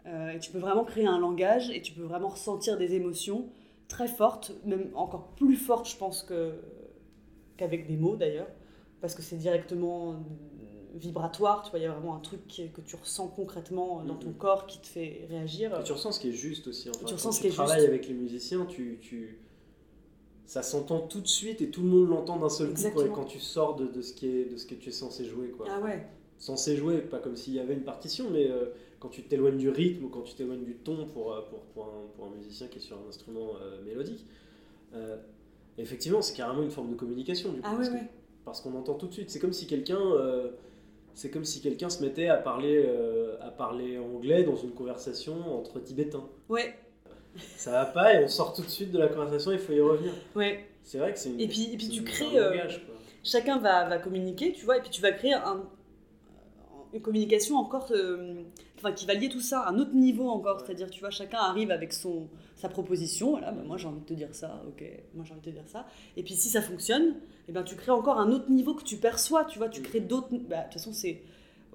Euh, et tu peux vraiment créer un langage et tu peux vraiment ressentir des émotions très fortes, même encore plus fortes, je pense, que, qu'avec des mots d'ailleurs, parce que c'est directement vibratoire, tu vois, il y a vraiment un truc que tu ressens concrètement dans ton Mhm. corps qui te fait réagir. Et tu ressens ce qui est juste aussi. Enfin, Tu quand ressens ce tu qui est travailles juste. avec les musiciens, tu, tu... ça s'entend tout de suite et tout le monde l'entend d'un seul coup quoi, quand tu sors de, de ce qui est, de ce que tu es censé jouer. Quoi. Ah ouais, Censé jouer, pas comme s'il y avait une partition, mais euh, quand tu t'éloignes du rythme ou quand tu t'éloignes du ton pour, euh, pour, pour, un, pour un musicien qui est sur un instrument euh, mélodique, euh, effectivement, c'est carrément une forme de communication. Du coup, ah parce qu'on entend tout de suite. C'est comme si quelqu'un, euh, c'est comme si quelqu'un se mettait à parler, euh, à parler anglais dans une conversation entre Tibétains. Ouais, Ça va pas et on sort tout de suite de la conversation. Il faut y revenir. ouais. C'est vrai que c'est une. Et puis- et puis tu crées, un euh, langage, quoi. chacun va, va communiquer, tu vois, et puis tu vas créer un, une communication encore, euh, enfin, qui va lier tout ça à un autre niveau encore. C'est-à-dire, tu vois, chacun arrive avec son, sa proposition. Voilà, bah, moi j'ai envie de te dire ça, ok, moi j'ai envie de te dire ça. Et puis si ça fonctionne, et ben, tu crées encore un autre niveau que tu perçois, tu vois, tu crées d'autres. bah, De toute façon, c'est.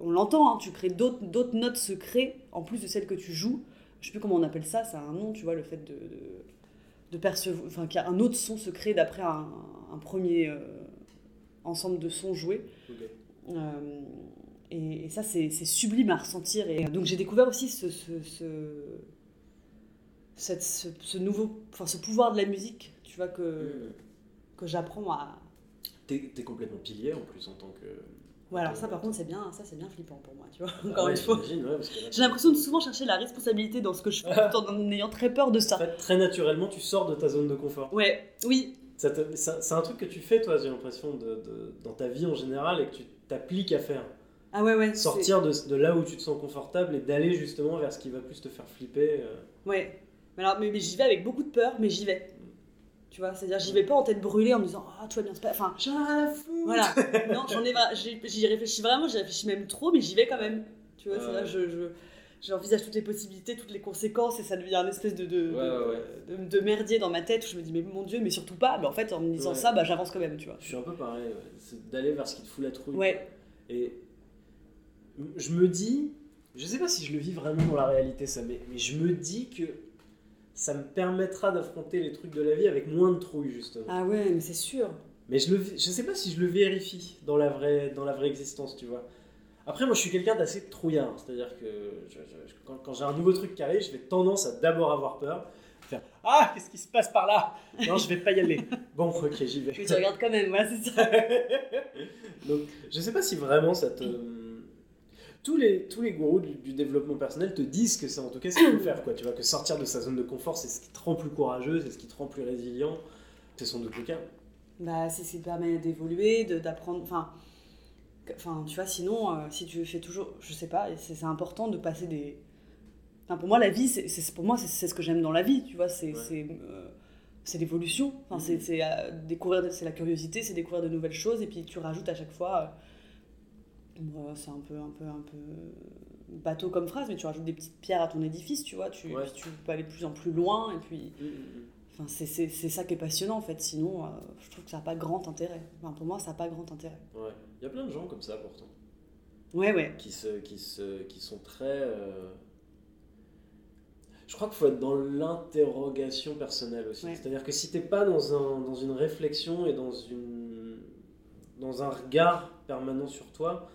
On l'entend, hein, tu crées d'autres d'autres notes secrets en plus de celles que tu joues. Je sais plus comment on appelle ça, ça a un nom, tu vois, le fait de, de, de percevoir. Enfin, qu'il y a un autre son secret d'après un, un premier euh, ensemble de sons joués. Euh, et, et ça, c'est sublime à ressentir. Et donc, j'ai découvert aussi ce, ce, ce, cette- ce, ce nouveau, enfin, ce pouvoir de la musique, tu vois, que, Mm. que j'apprends à. T'es complètement pilier en plus en tant que. Ouais, alors ça, par contre, c'est bien, ça, c'est bien flippant pour moi, tu vois. Ah Encore ouais, une fois. ouais, J'ai l'impression de souvent chercher la responsabilité dans ce que je fais, tout en ayant très peur de En ça. fait, très naturellement, tu sors de ta zone de confort. Ouais, oui, c'est un truc que tu fais, toi, j'ai l'impression, de, de- dans ta vie en général et que tu t'appliques à faire. Ah ouais, ouais. c'est- Sortir de, de là où tu te sens confortable et d'aller justement vers ce qui va plus te faire flipper. euh. Ouais. Mais, alors, mais, mais j'y vais avec beaucoup de peur, mais j'y vais. Tu vois, c'est-à-dire, j'y vais pas en tête brûlée en me disant, ah, tout va bien se passer. Enfin, J'en ai rien à foutre Voilà. [LAUGHS] Non, j'en ai, j'y réfléchis vraiment, j'y réfléchis même trop, mais j'y vais quand même. Tu vois, c'est là, je, je, j'envisage toutes les possibilités, toutes les conséquences, et ça devient un espèce de, de, Ouais, ouais, ouais. de, merdier dans ma tête où je me dis, mais mon Dieu, mais surtout pas. Mais en fait, en me disant Ouais. ça, bah, j'avance quand même, tu vois. Je suis un peu pareil, c'est d'aller vers ce qui te fout la trouille. Ouais. Et je me dis, je sais pas si je le vis vraiment dans la réalité ça, mais, mais je me dis que ça me permettra d'affronter les trucs de la vie avec moins de trouille justement. Ah ouais, mais c'est sûr. Mais je le, je sais pas si je le vérifie dans la vraie, dans la vraie existence, tu vois. Après, moi, je suis quelqu'un d'assez trouillard, c'est-à-dire que je- je- quand, quand j'ai un nouveau truc qui arrive, je vais tendance à d'abord avoir peur, faire ah qu'est-ce qui se passe par là? Non, je vais pas y aller. Bon, ok, j'y vais. Puis tu regardes quand même, voilà, c'est ça. [LAUGHS] Donc, je sais pas si vraiment ça te. [LAUGHS] Tous les, tous les gourous du, du développement personnel te disent que c'est en tout cas ce qu'il faut faire, quoi. Tu vois, que sortir de sa zone de confort, c'est ce qui te rend plus courageux, c'est ce qui te rend plus résilient. C'est sans doute le cas. Bah, c'est ce qui te permet d'évoluer, d'apprendre. Enfin, enfin, tu vois, sinon, euh, si tu fais toujours. Je sais pas, c'est important de passer des. Enfin, pour moi, la vie, c'est pour moi, c'est ce que j'aime dans la vie, tu vois, c'est Ouais. c'est euh, c'est l'évolution. Enfin, c'est Mhm. c'est, euh, découvrir, c'est la curiosité, c'est découvrir de nouvelles choses, et puis tu rajoutes à chaque fois. Bon, c'est un peu, un peu, un peu bateau comme phrase, mais tu rajoutes des petites pierres à ton édifice, tu vois, tu, Ouais. puis tu peux aller de plus en plus loin, et puis. Enfin, c'est- c'est c'est ça qui est passionnant en fait, sinon euh, je trouve que ça n'a pas grand intérêt. Enfin, pour moi, ça n'a pas grand intérêt. Ouais. Il y a plein de gens comme ça pourtant, Ouais, ouais. qui, se, qui, se, qui sont très. euh, Je crois qu'il faut être dans l'interrogation personnelle aussi. Ouais. C'est-à-dire que si t'es pas dans, un, dans une réflexion et dans, une, dans un regard permanent sur toi,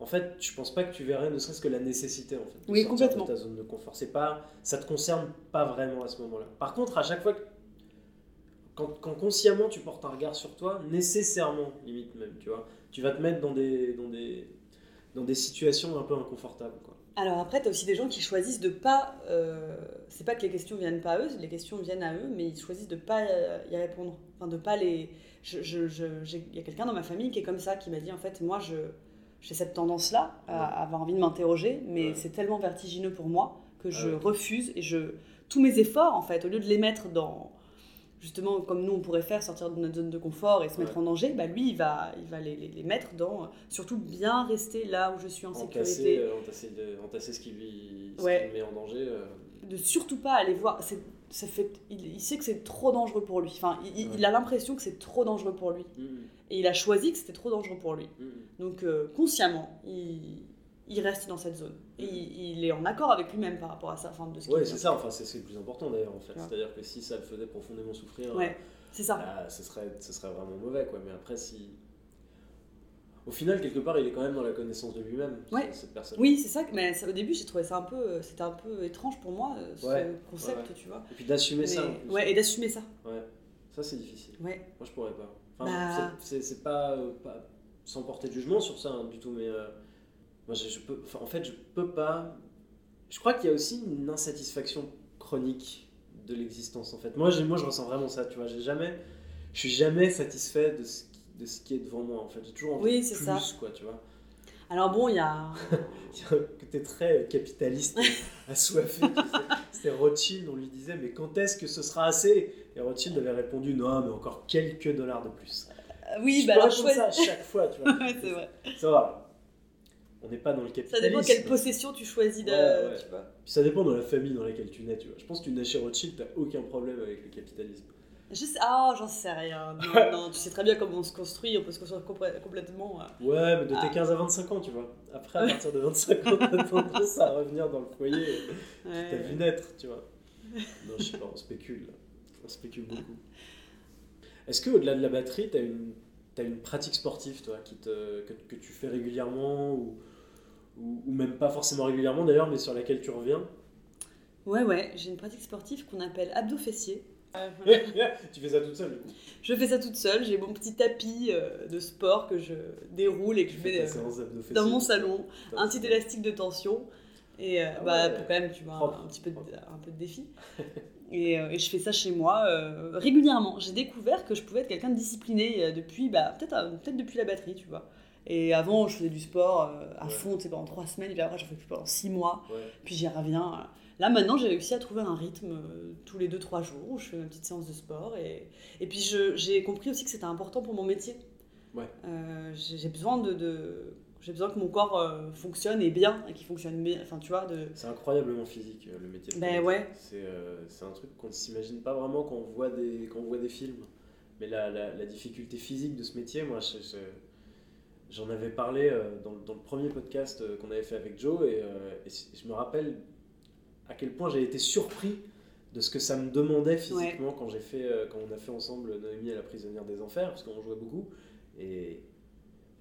en fait, je pense pas que tu verrais ne serait-ce que la nécessité en fait, de Oui, sortir complètement. de ta zone de confort. C'est pas, ça te concerne pas vraiment à ce moment-là. Par contre, à chaque fois que quand, quand consciemment tu portes un regard sur toi, nécessairement, limite même, tu vois, tu vas te mettre dans des, dans des, dans des situations un peu inconfortables. Quoi. Alors après, tu as aussi des gens qui choisissent de pas. euh, c'est pas que les questions viennent pas à eux, les questions viennent à eux, mais ils choisissent de pas euh, y répondre. Enfin, de pas les. je- je- je- j'ai- Il y a quelqu'un dans ma famille qui est comme ça, qui m'a dit en fait, moi, je j'ai cette tendance-là à avoir envie de m'interroger, mais Ouais. c'est tellement vertigineux pour moi que je ouais. refuse et je. Tous mes efforts, en fait, au lieu de les mettre dans. Justement, comme nous on pourrait faire, sortir de notre zone de confort et se mettre en danger, bah lui il va, il va les, les- les mettre dans. Surtout bien rester là où je suis en Entasser, sécurité. euh, entasser, de- entasser ce qui lui ce qui met en danger. euh, de surtout pas aller voir. c'est- Ça fait, il, il sait que c'est trop dangereux pour lui. Enfin, il, a l'impression que c'est trop dangereux pour lui. mm, Et il a choisi que c'était trop dangereux pour lui. mm, mm. Donc, euh, consciemment, il, il reste dans cette zone. Et il, il est en accord avec lui-même par rapport à ça. Enfin, de ce dit. c'est ça, enfin, c'est le plus important d'ailleurs en fait. Ouais. C'est-à-dire que si ça le faisait profondément souffrir, Ouais, c'est ça. là, ce, serait, ce serait vraiment mauvais quoi. Mais après, si. Au final, quelque part, il est quand même dans la connaissance de lui-même, Ouais. cette personne. Oui, c'est ça. Mais ça, au début, j'ai trouvé ça un peu. euh, C'était un peu étrange pour moi, euh, ce concept, tu vois. Et puis d'assumer ça. ouais, et d'assumer ça. Ouais. Ça, c'est difficile. Ouais. Moi, je pourrais pas. Enfin, Bah. c'est- pas, euh, pas sans porter de jugement sur ça hein, du tout, mais euh, moi, je, je peux, en fait, je peux pas. Je crois qu'il y a aussi une insatisfaction chronique de l'existence. En fait, moi, moi, je ressens vraiment ça. Tu vois, j'ai jamais, je suis jamais satisfait de ce qui, de ce qui est devant moi. En fait, j'ai toujours envie Oui, de c'est plus, ça. quoi. Tu vois, Alors bon, il y a. [LAUGHS] t'es très capitaliste, [LAUGHS] assoiffé. tu sais. C'était Rothschild. On lui disait, mais quand est-ce que ce sera assez? Et Rothschild avait répondu, non, mais encore quelques dollars de plus. Oui, je bah alors choisis. ça à chaque fois, tu [LAUGHS] vois. Ouais, c'est vrai. Ça va. On n'est pas dans le Ça capitalisme. dépend quelle possession tu choisis de. Ouais, ouais. Tu vois. Puis ça dépend de la famille dans laquelle tu nais, tu vois. Je pense que tu nais chez Rothschild, t'as aucun problème avec le capitalisme. Je sais... Ah, j'en sais rien. Non, [LAUGHS] non, tu sais très bien comment on se construit. On peut se construire complè- complètement. euh. Ouais, mais de tes Ah. 15 à 25 ans, tu vois. Après, à partir de 25 ans, t'as tendance à revenir dans le foyer. Ouais. T'as vu naître, tu vois. [LAUGHS] Non, je sais pas, on spécule. là. On spécule beaucoup. Est-ce que au-delà de la batterie, t'as une, t'as une pratique sportive, toi, qui te, que, que tu fais régulièrement ou, ou, ou même pas forcément régulièrement d'ailleurs, mais sur laquelle tu reviens? Ouais, ouais, j'ai une pratique sportive qu'on appelle abdos fessiers. [LAUGHS] Tu fais ça toute seule, du coup? Je fais ça toute seule, j'ai mon petit tapis euh, de sport que je déroule et que Tu je fais euh, dans mon salon, un petit élastique de tension. Et euh, Ah bah, pour quand même tu vois un, petit peu de, un peu de défi. [LAUGHS] Et, euh, et je fais ça chez moi euh, régulièrement. J'ai découvert que je pouvais être quelqu'un de discipliné euh, depuis bah, peut-être peut-être depuis la batterie, tu vois. Et avant, je faisais du sport euh, à Ouais. fond, tu sais, pendant trois semaines, et puis après, j'en fais plus pendant six mois, Ouais. puis j'y reviens. Là, maintenant, j'ai réussi à trouver un rythme euh, tous les deux, trois jours où je fais ma petite séance de sport. Et, et puis, j'ai compris aussi que c'était important pour mon métier. Ouais. J'ai j'ai besoin de, de- j'ai besoin que mon corps euh, fonctionne et bien, et qu'il fonctionne bien, enfin, tu vois, de... C'est incroyablement physique euh, le métier. de Ben ouais. C'est euh, un truc qu'on ne s'imagine pas vraiment quand on voit des, quand on voit des films. Mais la, la, la difficulté physique de ce métier, moi, je- je- j'en avais parlé euh, dans, dans le premier podcast euh, qu'on avait fait avec Joe et, je me rappelle à quel point j'ai été surpris de ce que ça me demandait physiquement quand j'ai fait quand on a fait ensemble Noémie et la prisonnière des enfers parce qu'on jouait beaucoup et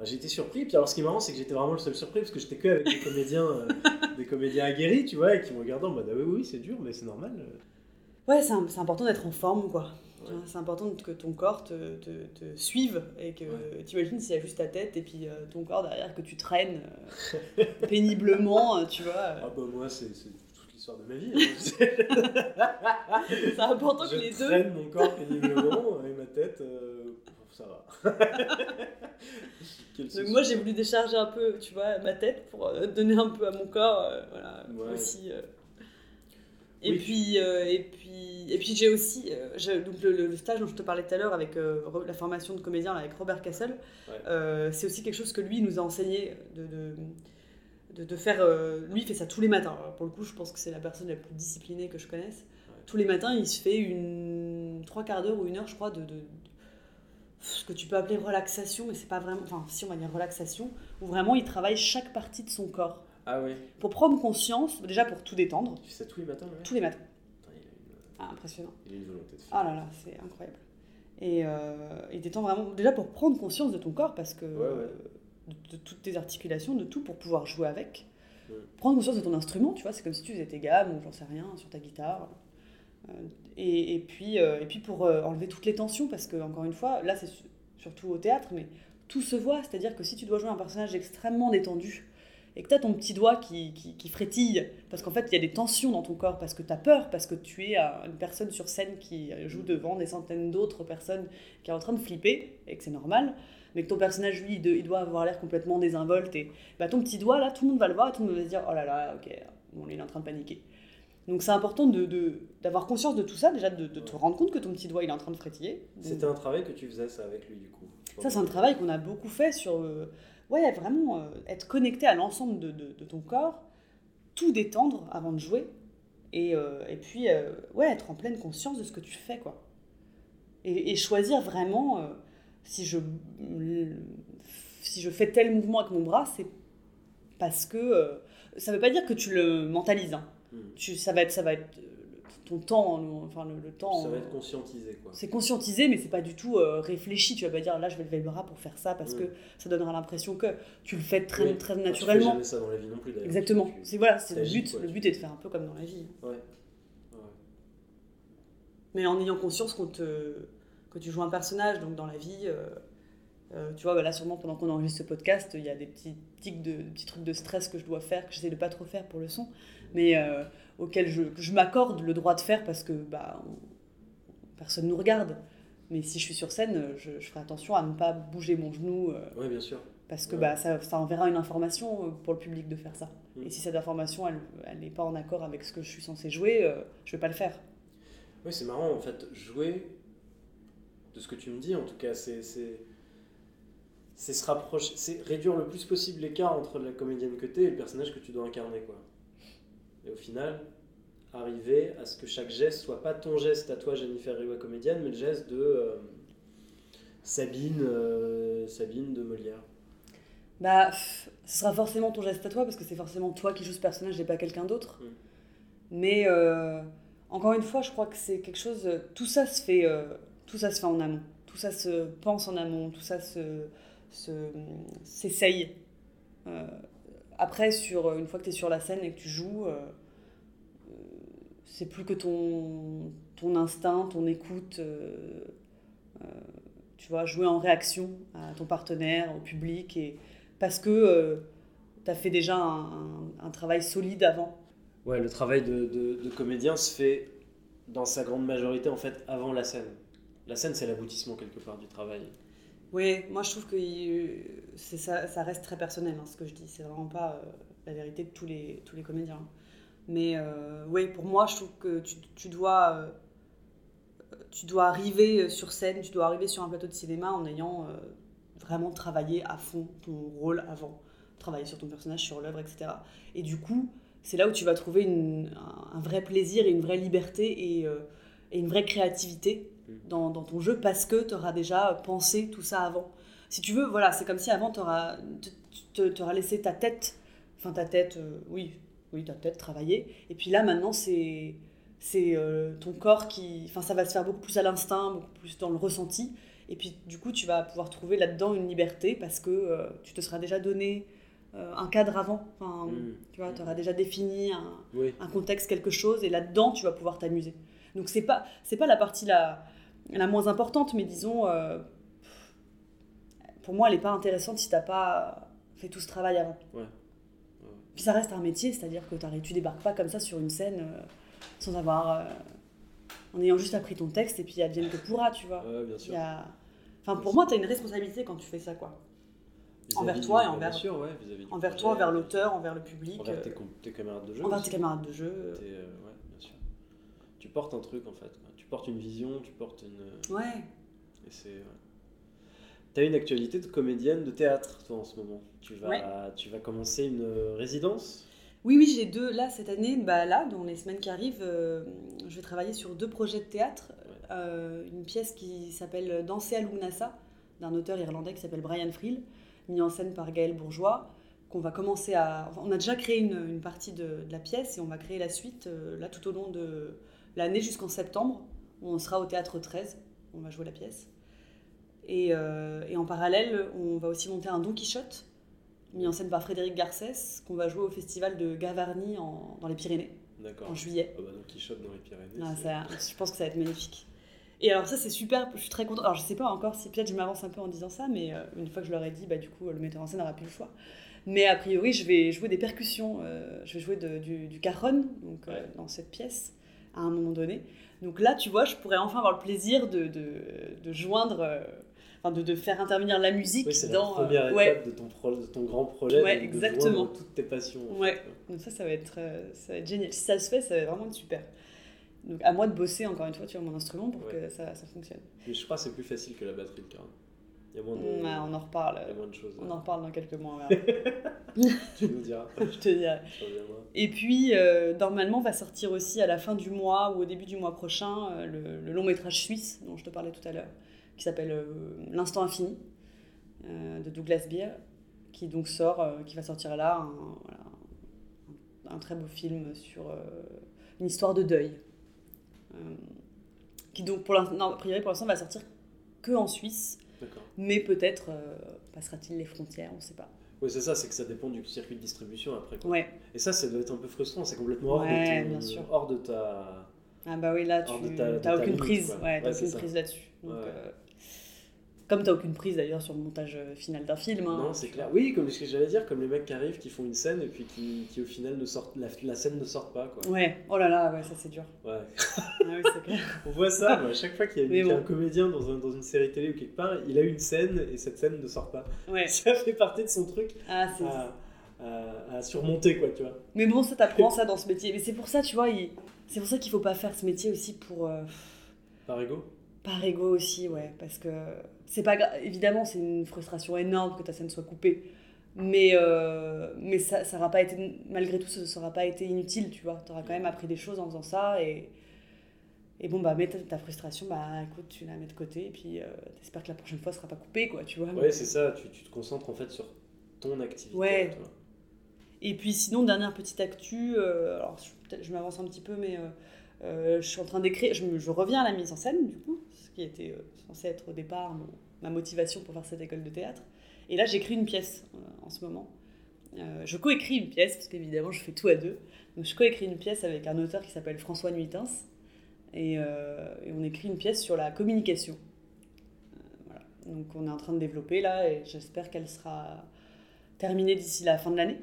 été surpris puis alors ce qui est marrant c'est que j'étais vraiment le seul surpris parce que j'étais que avec des comédiens euh, [LAUGHS] des comédiens aguerris tu vois et qui me regardaient en mode ah oui oui c'est dur mais c'est normal Ouais, c'est c'est important d'être en forme, quoi. Ouais. C'est important que ton corps te, te, te suive et que Ouais. t'imagines s'il y a juste ta tête et puis euh, ton corps derrière que tu traînes euh, [LAUGHS] péniblement, euh, tu vois. euh. ah bah moi c'est c'est toute l'histoire de ma vie hein. [LAUGHS] C'est important je que les deux. traîne mon corps péniblement et ma tête euh, ça va [LAUGHS] Donc moi j'ai voulu décharger un peu, tu vois, ma tête pour euh, donner un peu à mon corps, euh, voilà, Ouais. aussi. euh. Et Oui. puis, euh, et puis, et puis j'ai aussi, donc le, stage dont je te parlais tout à l'heure avec la formation de comédien là, avec Robert Ouais. euh, c'est aussi quelque chose que lui nous a enseigné de, de, de, de faire. euh, lui il fait ça tous les matins. Alors, pour le coup, je pense que c'est la personne la plus disciplinée que je connaisse. Ouais. Tous les matins, il se fait une trois quarts d'heure ou une heure, je crois, de, de ce que tu peux appeler relaxation, mais c'est pas vraiment. Enfin, si on va dire relaxation, où vraiment il travaille chaque partie de son corps ah ouais pour prendre conscience, déjà pour tout détendre, tu fais ça tous les matins ouais tous les matins. Putain, il, a une, Ah, impressionnant. il a une volonté de faire Ah là là, c'est incroyable. Et euh, il détend vraiment, déjà pour prendre conscience de ton corps, parce que Ouais, ouais. euh, de, de toutes tes articulations, de tout, pour pouvoir jouer avec. Prendre conscience de ton instrument, tu vois, c'est comme si tu faisais tes gammes ou j'en sais rien sur ta guitare. Euh, et, et puis, euh, et puis pour euh, enlever toutes les tensions, parce que encore une fois, là c'est su- surtout au théâtre, mais tout se voit, c'est-à-dire que si tu dois jouer un personnage extrêmement détendu, et que tu as ton petit doigt qui, qui, frétille, parce qu'en fait il y a des tensions dans ton corps, parce que tu as peur, parce que tu es euh, une personne sur scène qui joue devant des centaines d'autres personnes qui est en train de flipper, et que c'est normal, mais que ton personnage, lui, il, doit avoir l'air complètement désinvolte, et bah, ton petit doigt, là, tout le monde va le voir, et tout le monde va se dire, oh là là, ok, bon, il est en train de paniquer. Donc c'est important de- d'avoir conscience de tout ça, déjà de, de te rendre compte que ton petit doigt, il est en train de frétiller. c'était un travail que tu faisais ça avec lui du coup Ça, c'est un travail qu'on a beaucoup fait sur. euh, ouais, vraiment euh, être connecté à l'ensemble de, de- de ton corps, tout détendre avant de jouer, et, euh, et puis, ouais, être en pleine conscience de ce que tu fais, quoi. Et, et choisir vraiment, si, je, si je fais tel mouvement avec mon bras, c'est parce que. ça veut pas dire que tu le mentalises, hein. Hmm. Tu, ça va être, ça va être euh, ton temps, le- enfin le, le temps. ça va euh, être conscientisé quoi c'est conscientisé, mais c'est pas du tout euh, réfléchi. Tu vas pas dire là, je vais lever le bras pour faire ça parce que ça donnera l'impression que tu le fais très, Oui. très Enfin, tu fais naturellement. jamais ça dans la vie non plus d'ailleurs Exactement. C'est voilà, c'est le but. quoi, le but est de faire un peu comme dans la vie, ouais Ouais. mais en ayant conscience qu'on te, que tu joues un personnage. Donc dans la vie, euh, euh, tu vois, bah là sûrement pendant qu'on enregistre ce podcast, il y a des petits tics de des petits trucs de stress que je dois faire, que j'essaie de pas trop faire pour le son, mais euh, auxquels je, je m'accorde le droit de faire parce que bah on- personne nous regarde. Mais si je suis sur scène, je, je ferai attention à ne pas bouger mon genou. euh, ouais bien sûr Parce que Ouais. bah, ça, ça enverra une information euh, pour le public de faire ça. Mm. Et si cette information, elle n'est pas en accord avec ce que je suis censé jouer, euh, je vais pas le faire. Oui, c'est marrant en fait, jouer, de ce que tu me dis en tout cas, c'est. c'est- c'est se rapprocher, c'est réduire le plus possible l'écart entre la comédienne que tu es et le personnage que tu dois incarner. Quoi. Et au final, arriver à ce que chaque geste soit pas ton geste à toi, Jennifer Riwa comédienne, mais le geste de euh, Sabine, euh, Sabine de Molière. Bah, ce sera forcément ton geste à toi parce que c'est forcément toi qui joues ce personnage et pas quelqu'un d'autre. Mm. Mais euh, encore une fois, je crois que c'est quelque chose. Tout ça se fait, tout ça se fait en amont. Tout ça se pense en amont. Tout ça se, se s'essaye. Après, sur une fois que tu es sur la scène et que tu joues c'est plus que ton, ton instinct, ton écoute, euh, euh, tu vois, jouer en réaction à ton partenaire, au public, et parce que euh, tu as fait déjà un, un, travail solide avant. Ouais, le travail de, de, de, comédien se fait dans sa grande majorité en fait avant la scène. La scène, c'est l'aboutissement quelque part du travail. Oui, moi je trouve que ça, ça, reste très personnel hein, ce que je dis. C'est vraiment pas la vérité de tous les, tous les comédiens. Mais euh, oui, pour moi, je trouve que tu, tu, dois, euh, tu dois arriver euh, sur scène, tu dois arriver sur un plateau de cinéma en ayant vraiment travaillé à fond ton rôle avant, travailler sur ton personnage, sur l'œuvre, etc. Et du coup, c'est là où tu vas trouver une, un, vrai plaisir et une vraie liberté et, et une vraie créativité. Dans, dans, ton jeu parce que tu auras déjà pensé tout ça avant. Si tu veux, voilà, c'est comme si avant tu auras, laissé ta tête, enfin ta tête, oui, oui, tu as peut-être travaillé. Et puis là, maintenant, c'est c'est euh, ton corps qui. Enfin, ça va se faire beaucoup plus à l'instinct, beaucoup plus dans le ressenti. Et puis, du coup, tu vas pouvoir trouver là-dedans une liberté parce que euh, tu te seras déjà donné euh, un cadre avant. Enfin, mmh. Tu vois, tu auras déjà défini un, un, contexte, quelque chose, et là-dedans, tu vas pouvoir t'amuser. Donc, c'est pas, c'est pas la partie la, la moins importante, mais disons, pour moi, elle n'est pas intéressante si tu n'as pas fait tout ce travail avant. Ouais. Puis ça reste un métier, c'est-à-dire que tu débarques pas comme ça sur une scène euh, sans avoir. Euh, en ayant juste appris ton texte et puis advienne que pourra, tu vois. Ouais, bien sûr. Enfin, pour moi, tu as une responsabilité quand tu fais ça, quoi. envers toi et envers, sûr, ouais, envers toi, envers l'auteur, envers le public. Envers tes, tes, camarades de jeu. Envers tes camarades de jeu. Euh, ouais, bien sûr. Tu portes un truc en fait. Portes une vision, tu portes une. Ouais. Et c'est. Tu as une actualité de comédienne de théâtre, toi, en ce moment. Tu vas, tu vas commencer une résidence? Oui, oui, j'ai deux. Là, cette année, bah, là, dans les semaines qui arrivent, euh, je vais travailler sur deux projets de théâtre. Euh, une pièce qui s'appelle Danser à Lugnasa, d'un auteur irlandais qui s'appelle Brian Friel, mis en scène par Gaël Bourgeois, qu'on va commencer à... on a déjà créé une, une partie de, de, la pièce et on va créer la suite, euh, là, tout au long de l'année jusqu'en septembre. On sera au Théâtre 13, on va jouer la pièce. Euh, et, en parallèle, on va aussi monter un Don Quichotte, mis en scène par Frédéric Garcès, qu'on va jouer au festival de Gavarnie dans les Pyrénées, en juillet. Ah bah Don Quichotte dans les Pyrénées. Ah, ça, [LAUGHS] je pense que ça va être magnifique. Et alors ça c'est super, je suis très contente. Alors je sais pas encore si peut-être je m'avance un peu en disant ça, mais euh, une fois que je leur ai dit, bah du coup le metteur en scène n'aura plus le choix. Mais a priori je vais jouer des percussions, euh, je vais jouer du, du cajon donc dans cette pièce à un moment donné. Donc là tu vois, je pourrais enfin avoir le plaisir de, de, de joindre enfin de, de, faire intervenir la musique oui, c'est dans la première euh, étape ouais. de, ton pro, de ton grand projet ouais, exactement. de toutes tes passions ouais donc ça ça va être euh, ça va être génial si ça se fait ça va vraiment être super donc à moi de bosser encore une fois sur mon instrument pour ouais. que ça, ça fonctionne mais je crois que c'est plus facile que la batterie de Karen il y a moins de, ouais, on en reparle. il y a moins de choses on en reparle dans quelques mois [LAUGHS] tu nous diras. [LAUGHS] Je te dirai. Et puis euh, normalement va sortir aussi à la fin du mois ou au début du mois prochain euh, le, le long métrage suisse dont je te parlais tout à l'heure qui s'appelle euh, L'Instant Infini de Douglas Beer, qui donc sort, qui va sortir là, un, voilà, un, un très beau film sur une histoire de deuil. qui donc pour l'instant, a priori pour l'instant va sortir que en Suisse, mais peut-être passera-t-il les frontières, on ne sait pas. Oui, c'est ça, c'est que ça dépend du circuit de distribution après. Quoi. Ouais. Et ça, ça doit être un peu frustrant, c'est complètement hors, ouais, de, ton, bien sûr. hors de ta. Ah bah oui, là, tu n'as aucune limite, prise, ouais, aucune prise là-dessus. Donc, euh, comme tu n'as aucune prise d'ailleurs sur le montage euh, final d'un film. Hein, non, c'est clair. Oui, comme ce que j'allais dire, comme les mecs qui arrivent, qui font une scène et puis qui, qui au final ne sortent, la, la, scène ne sort pas. Quoi. Ouais, oh là là, ouais, ça c'est dur. Ouais. [LAUGHS] ah, oui, clair. On voit ça, à chaque fois qu'il y a, [LAUGHS] bon. un comédien dans, un, dans, une série télé ou quelque part, il a une scène et cette scène ne sort pas. Ouais. [LAUGHS] Ça fait partie de son truc. Ah, c'est. À, à, à, surmonter, quoi, tu vois. Mais bon, ça t'apprend ça dans ce métier. Mais c'est pour ça, tu vois, il... c'est pour ça qu'il faut pas faire ce métier aussi pour. Euh... Par ego Par ego aussi, ouais, parce que c'est pas évidemment c'est une frustration énorme que ta scène soit coupée, mais euh, mais ça ça aura pas été malgré tout ça n'aura pas été inutile, tu vois. Tu auras quand même appris des choses en faisant ça et et bon bah mets ta, ta frustration, bah écoute tu la mets de côté et puis euh, t'espères que la prochaine fois sera pas coupé quoi, tu vois. Ouais, c'est ça, tu, tu te concentres en fait sur ton activité. Ouais. toi. Et puis sinon, dernière petite actu, euh, alors je- je m'avance un petit peu, mais euh, euh, je suis en train d'écrire, je, je reviens à la mise en scène du coup, qui était euh, censé être au départ mon- ma motivation pour faire cette école de théâtre. Et là, j'écris une pièce euh, en ce moment. Euh, je coécris une pièce, parce qu'évidemment, je fais tout à deux. Donc je coécris une pièce avec un auteur qui s'appelle François Nuitins, et, et on écrit une pièce sur la communication. Voilà. Donc on est en train de développer là, et j'espère qu'elle sera terminée d'ici la fin de l'année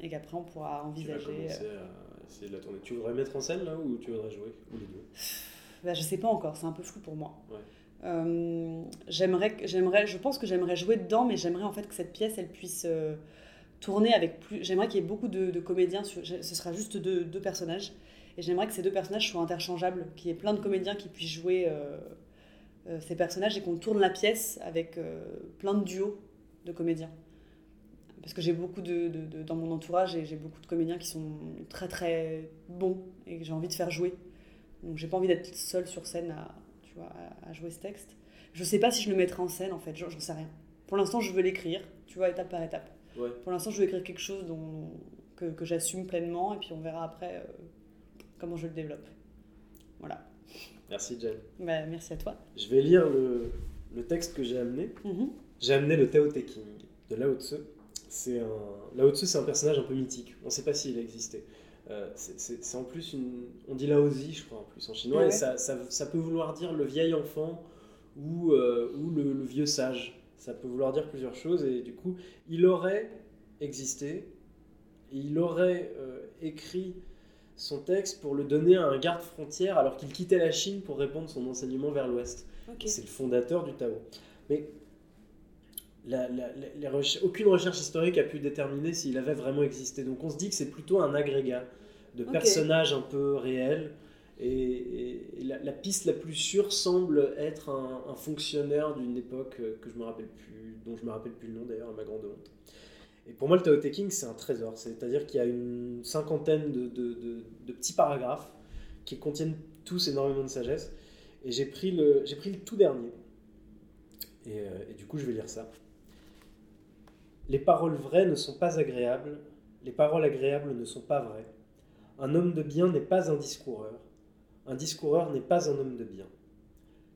et qu'après on pourra Tu vas envisager. commencer à essayer de la tourner. Tu voudrais mettre en scène là ou tu voudrais jouer Ou les deux? [SIGHS] bah, je sais pas encore, c'est un peu flou pour moi. Ouais. Euh, j'aimerais, j'aimerais, je pense que j'aimerais jouer dedans, mais j'aimerais en fait que cette pièce elle puisse euh, tourner avec plus. J'aimerais qu'il y ait beaucoup de, de comédiens. Sur, ce sera juste deux, deux personnages, et j'aimerais que ces deux personnages soient interchangeables, qu'il y ait plein de comédiens qui puissent jouer euh, ces personnages et qu'on tourne la pièce avec plein de duos de comédiens. Parce que j'ai beaucoup de, de- de- dans mon entourage et j'ai beaucoup de comédiens qui sont très très bons et que j'ai envie de faire jouer. Donc j'ai pas envie d'être seule sur scène à, tu vois, à, à jouer ce texte. Je sais pas si je le mettrai en scène en fait, j'en sais rien. Pour l'instant, je veux l'écrire, tu vois, étape par étape. Ouais. Pour l'instant, je veux écrire quelque chose dont, que, que j'assume pleinement et puis on verra après euh, comment je le développe. Voilà. Merci Jen. Bah, merci à toi. Je vais lire le, le texte que j'ai amené. Mhm. J'ai amené le Tao Te King de Lao Tzu. C'est un... Lao Tzu, c'est un personnage un peu mythique. On ne sait pas s'il a existé. Euh, c'est- en plus une. On dit Lao Zi, je crois, en plus en chinois, et ça, ça, ça peut vouloir dire le vieil enfant ou, euh, ou le, le vieux sage. Ça peut vouloir dire plusieurs choses, et du coup, il aurait existé, et il aurait euh, écrit son texte pour le donner à un garde frontière alors qu'il quittait la Chine pour répandre son enseignement vers l'Ouest. C'est le fondateur du Tao. Mais la- la- la- les reche- aucune recherche historique a pu déterminer s'il avait vraiment existé. Donc on se dit que c'est plutôt un agrégat de personnages un peu réels. Et, la, la piste la plus sûre semble être un, un fonctionnaire d'une époque euh, que je me rappelle plus, dont je me rappelle plus le nom d'ailleurs, à ma grande honte. Et pour moi, le Tao Te King, c'est un trésor. C'est-à-dire qu'il y a une cinquantaine de, de- de- de petits paragraphes qui contiennent tous énormément de sagesse. Et j'ai pris le, j'ai pris le tout dernier. Et, euh, et du coup, je vais lire ça. Les paroles vraies ne sont pas agréables, les paroles agréables ne sont pas vraies. Un homme de bien n'est pas un discoureur, un discoureur n'est pas un homme de bien.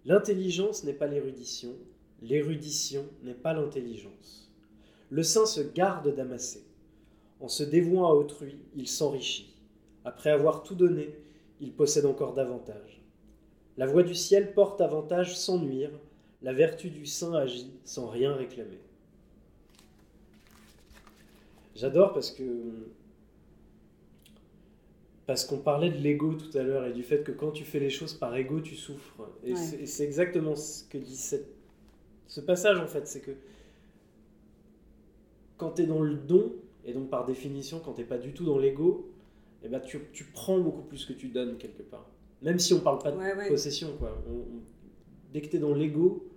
L'intelligence n'est pas l'érudition, l'érudition n'est pas l'intelligence. Le saint se garde d'amasser. En se dévouant à autrui, il s'enrichit. Après avoir tout donné, il possède encore davantage. La voix du ciel porte avantage sans nuire, la vertu du saint agit sans rien réclamer. J'adore parce que parce qu'on parlait de l'ego tout à l'heure et du fait que quand tu fais les choses par ego, tu souffres. Et Ouais. c'est- exactement ce que dit cette- ce passage en fait, c'est que quand tu es dans le don, et donc par définition quand tu pas du tout dans l'ego, eh ben tu, tu prends beaucoup plus que tu donnes quelque part. Même si on parle pas de Ouais, ouais. possession, quoi. On- on- dès que tu es dans l'ego,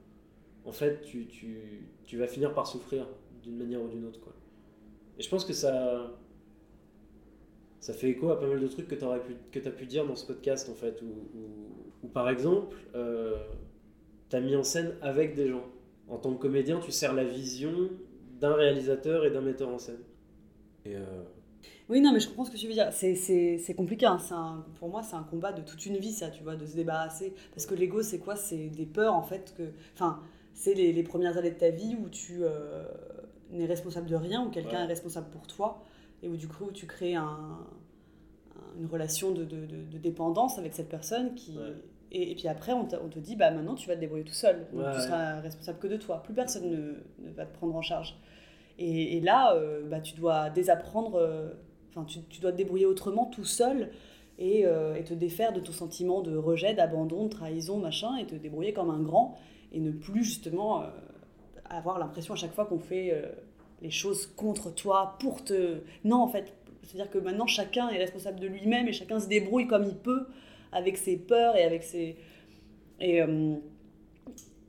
en fait, tu, tu, tu vas finir par souffrir d'une manière ou d'une autre, quoi. Et je pense que ça, ça fait écho à pas mal de trucs que tu as pu dire dans ce podcast, en fait, où, par exemple, tu as mis en scène avec des gens. En tant que comédien, tu sers la vision d'un réalisateur et d'un metteur en scène. Et euh, Oui, non, mais je comprends ce que tu veux dire. C'est- compliqué. hein. C'est un- pour moi, c'est un combat de toute une vie, ça, tu vois, de se débarrasser. Parce que l'ego, c'est quoi? C'est des peurs, en fait. que Enfin, c'est les, les premières années de ta vie où tu euh, n'es responsable de rien, où quelqu'un Ouais. est responsable pour toi, et où du coup, tu crées un, un- une relation de, de- de- de dépendance avec cette personne qui. Ouais. Et, et puis après, on, on te dit, bah maintenant, tu vas te débrouiller tout seul. Donc, Ouais, tu seras responsable que de toi. Plus personne ne, ne va te prendre en charge. Et, et là, euh, bah, tu dois désapprendre, euh, enfin, tu, tu dois te débrouiller autrement tout seul et, euh, et te défaire de ton sentiment de rejet, d'abandon, de trahison, machin, et te débrouiller comme un grand et ne plus justement avoir l'impression à chaque fois qu'on fait les choses contre toi, pour te. Non, en fait, c'est-à-dire que maintenant chacun est responsable de lui-même et chacun se débrouille comme il peut avec ses peurs et avec ses. Et, euh,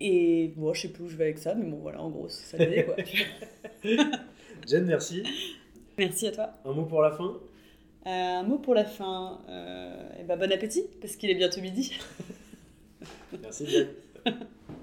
Et bon, je sais plus où je vais avec ça, mais bon, voilà, en gros, ça l'idée, quoi. [LAUGHS] Jen, merci. Merci à toi. Un mot pour la fin? Euh, un mot pour la fin. Euh, eh ben, bon appétit, parce qu'il est bientôt midi. [LAUGHS] Merci Jen. [LAUGHS]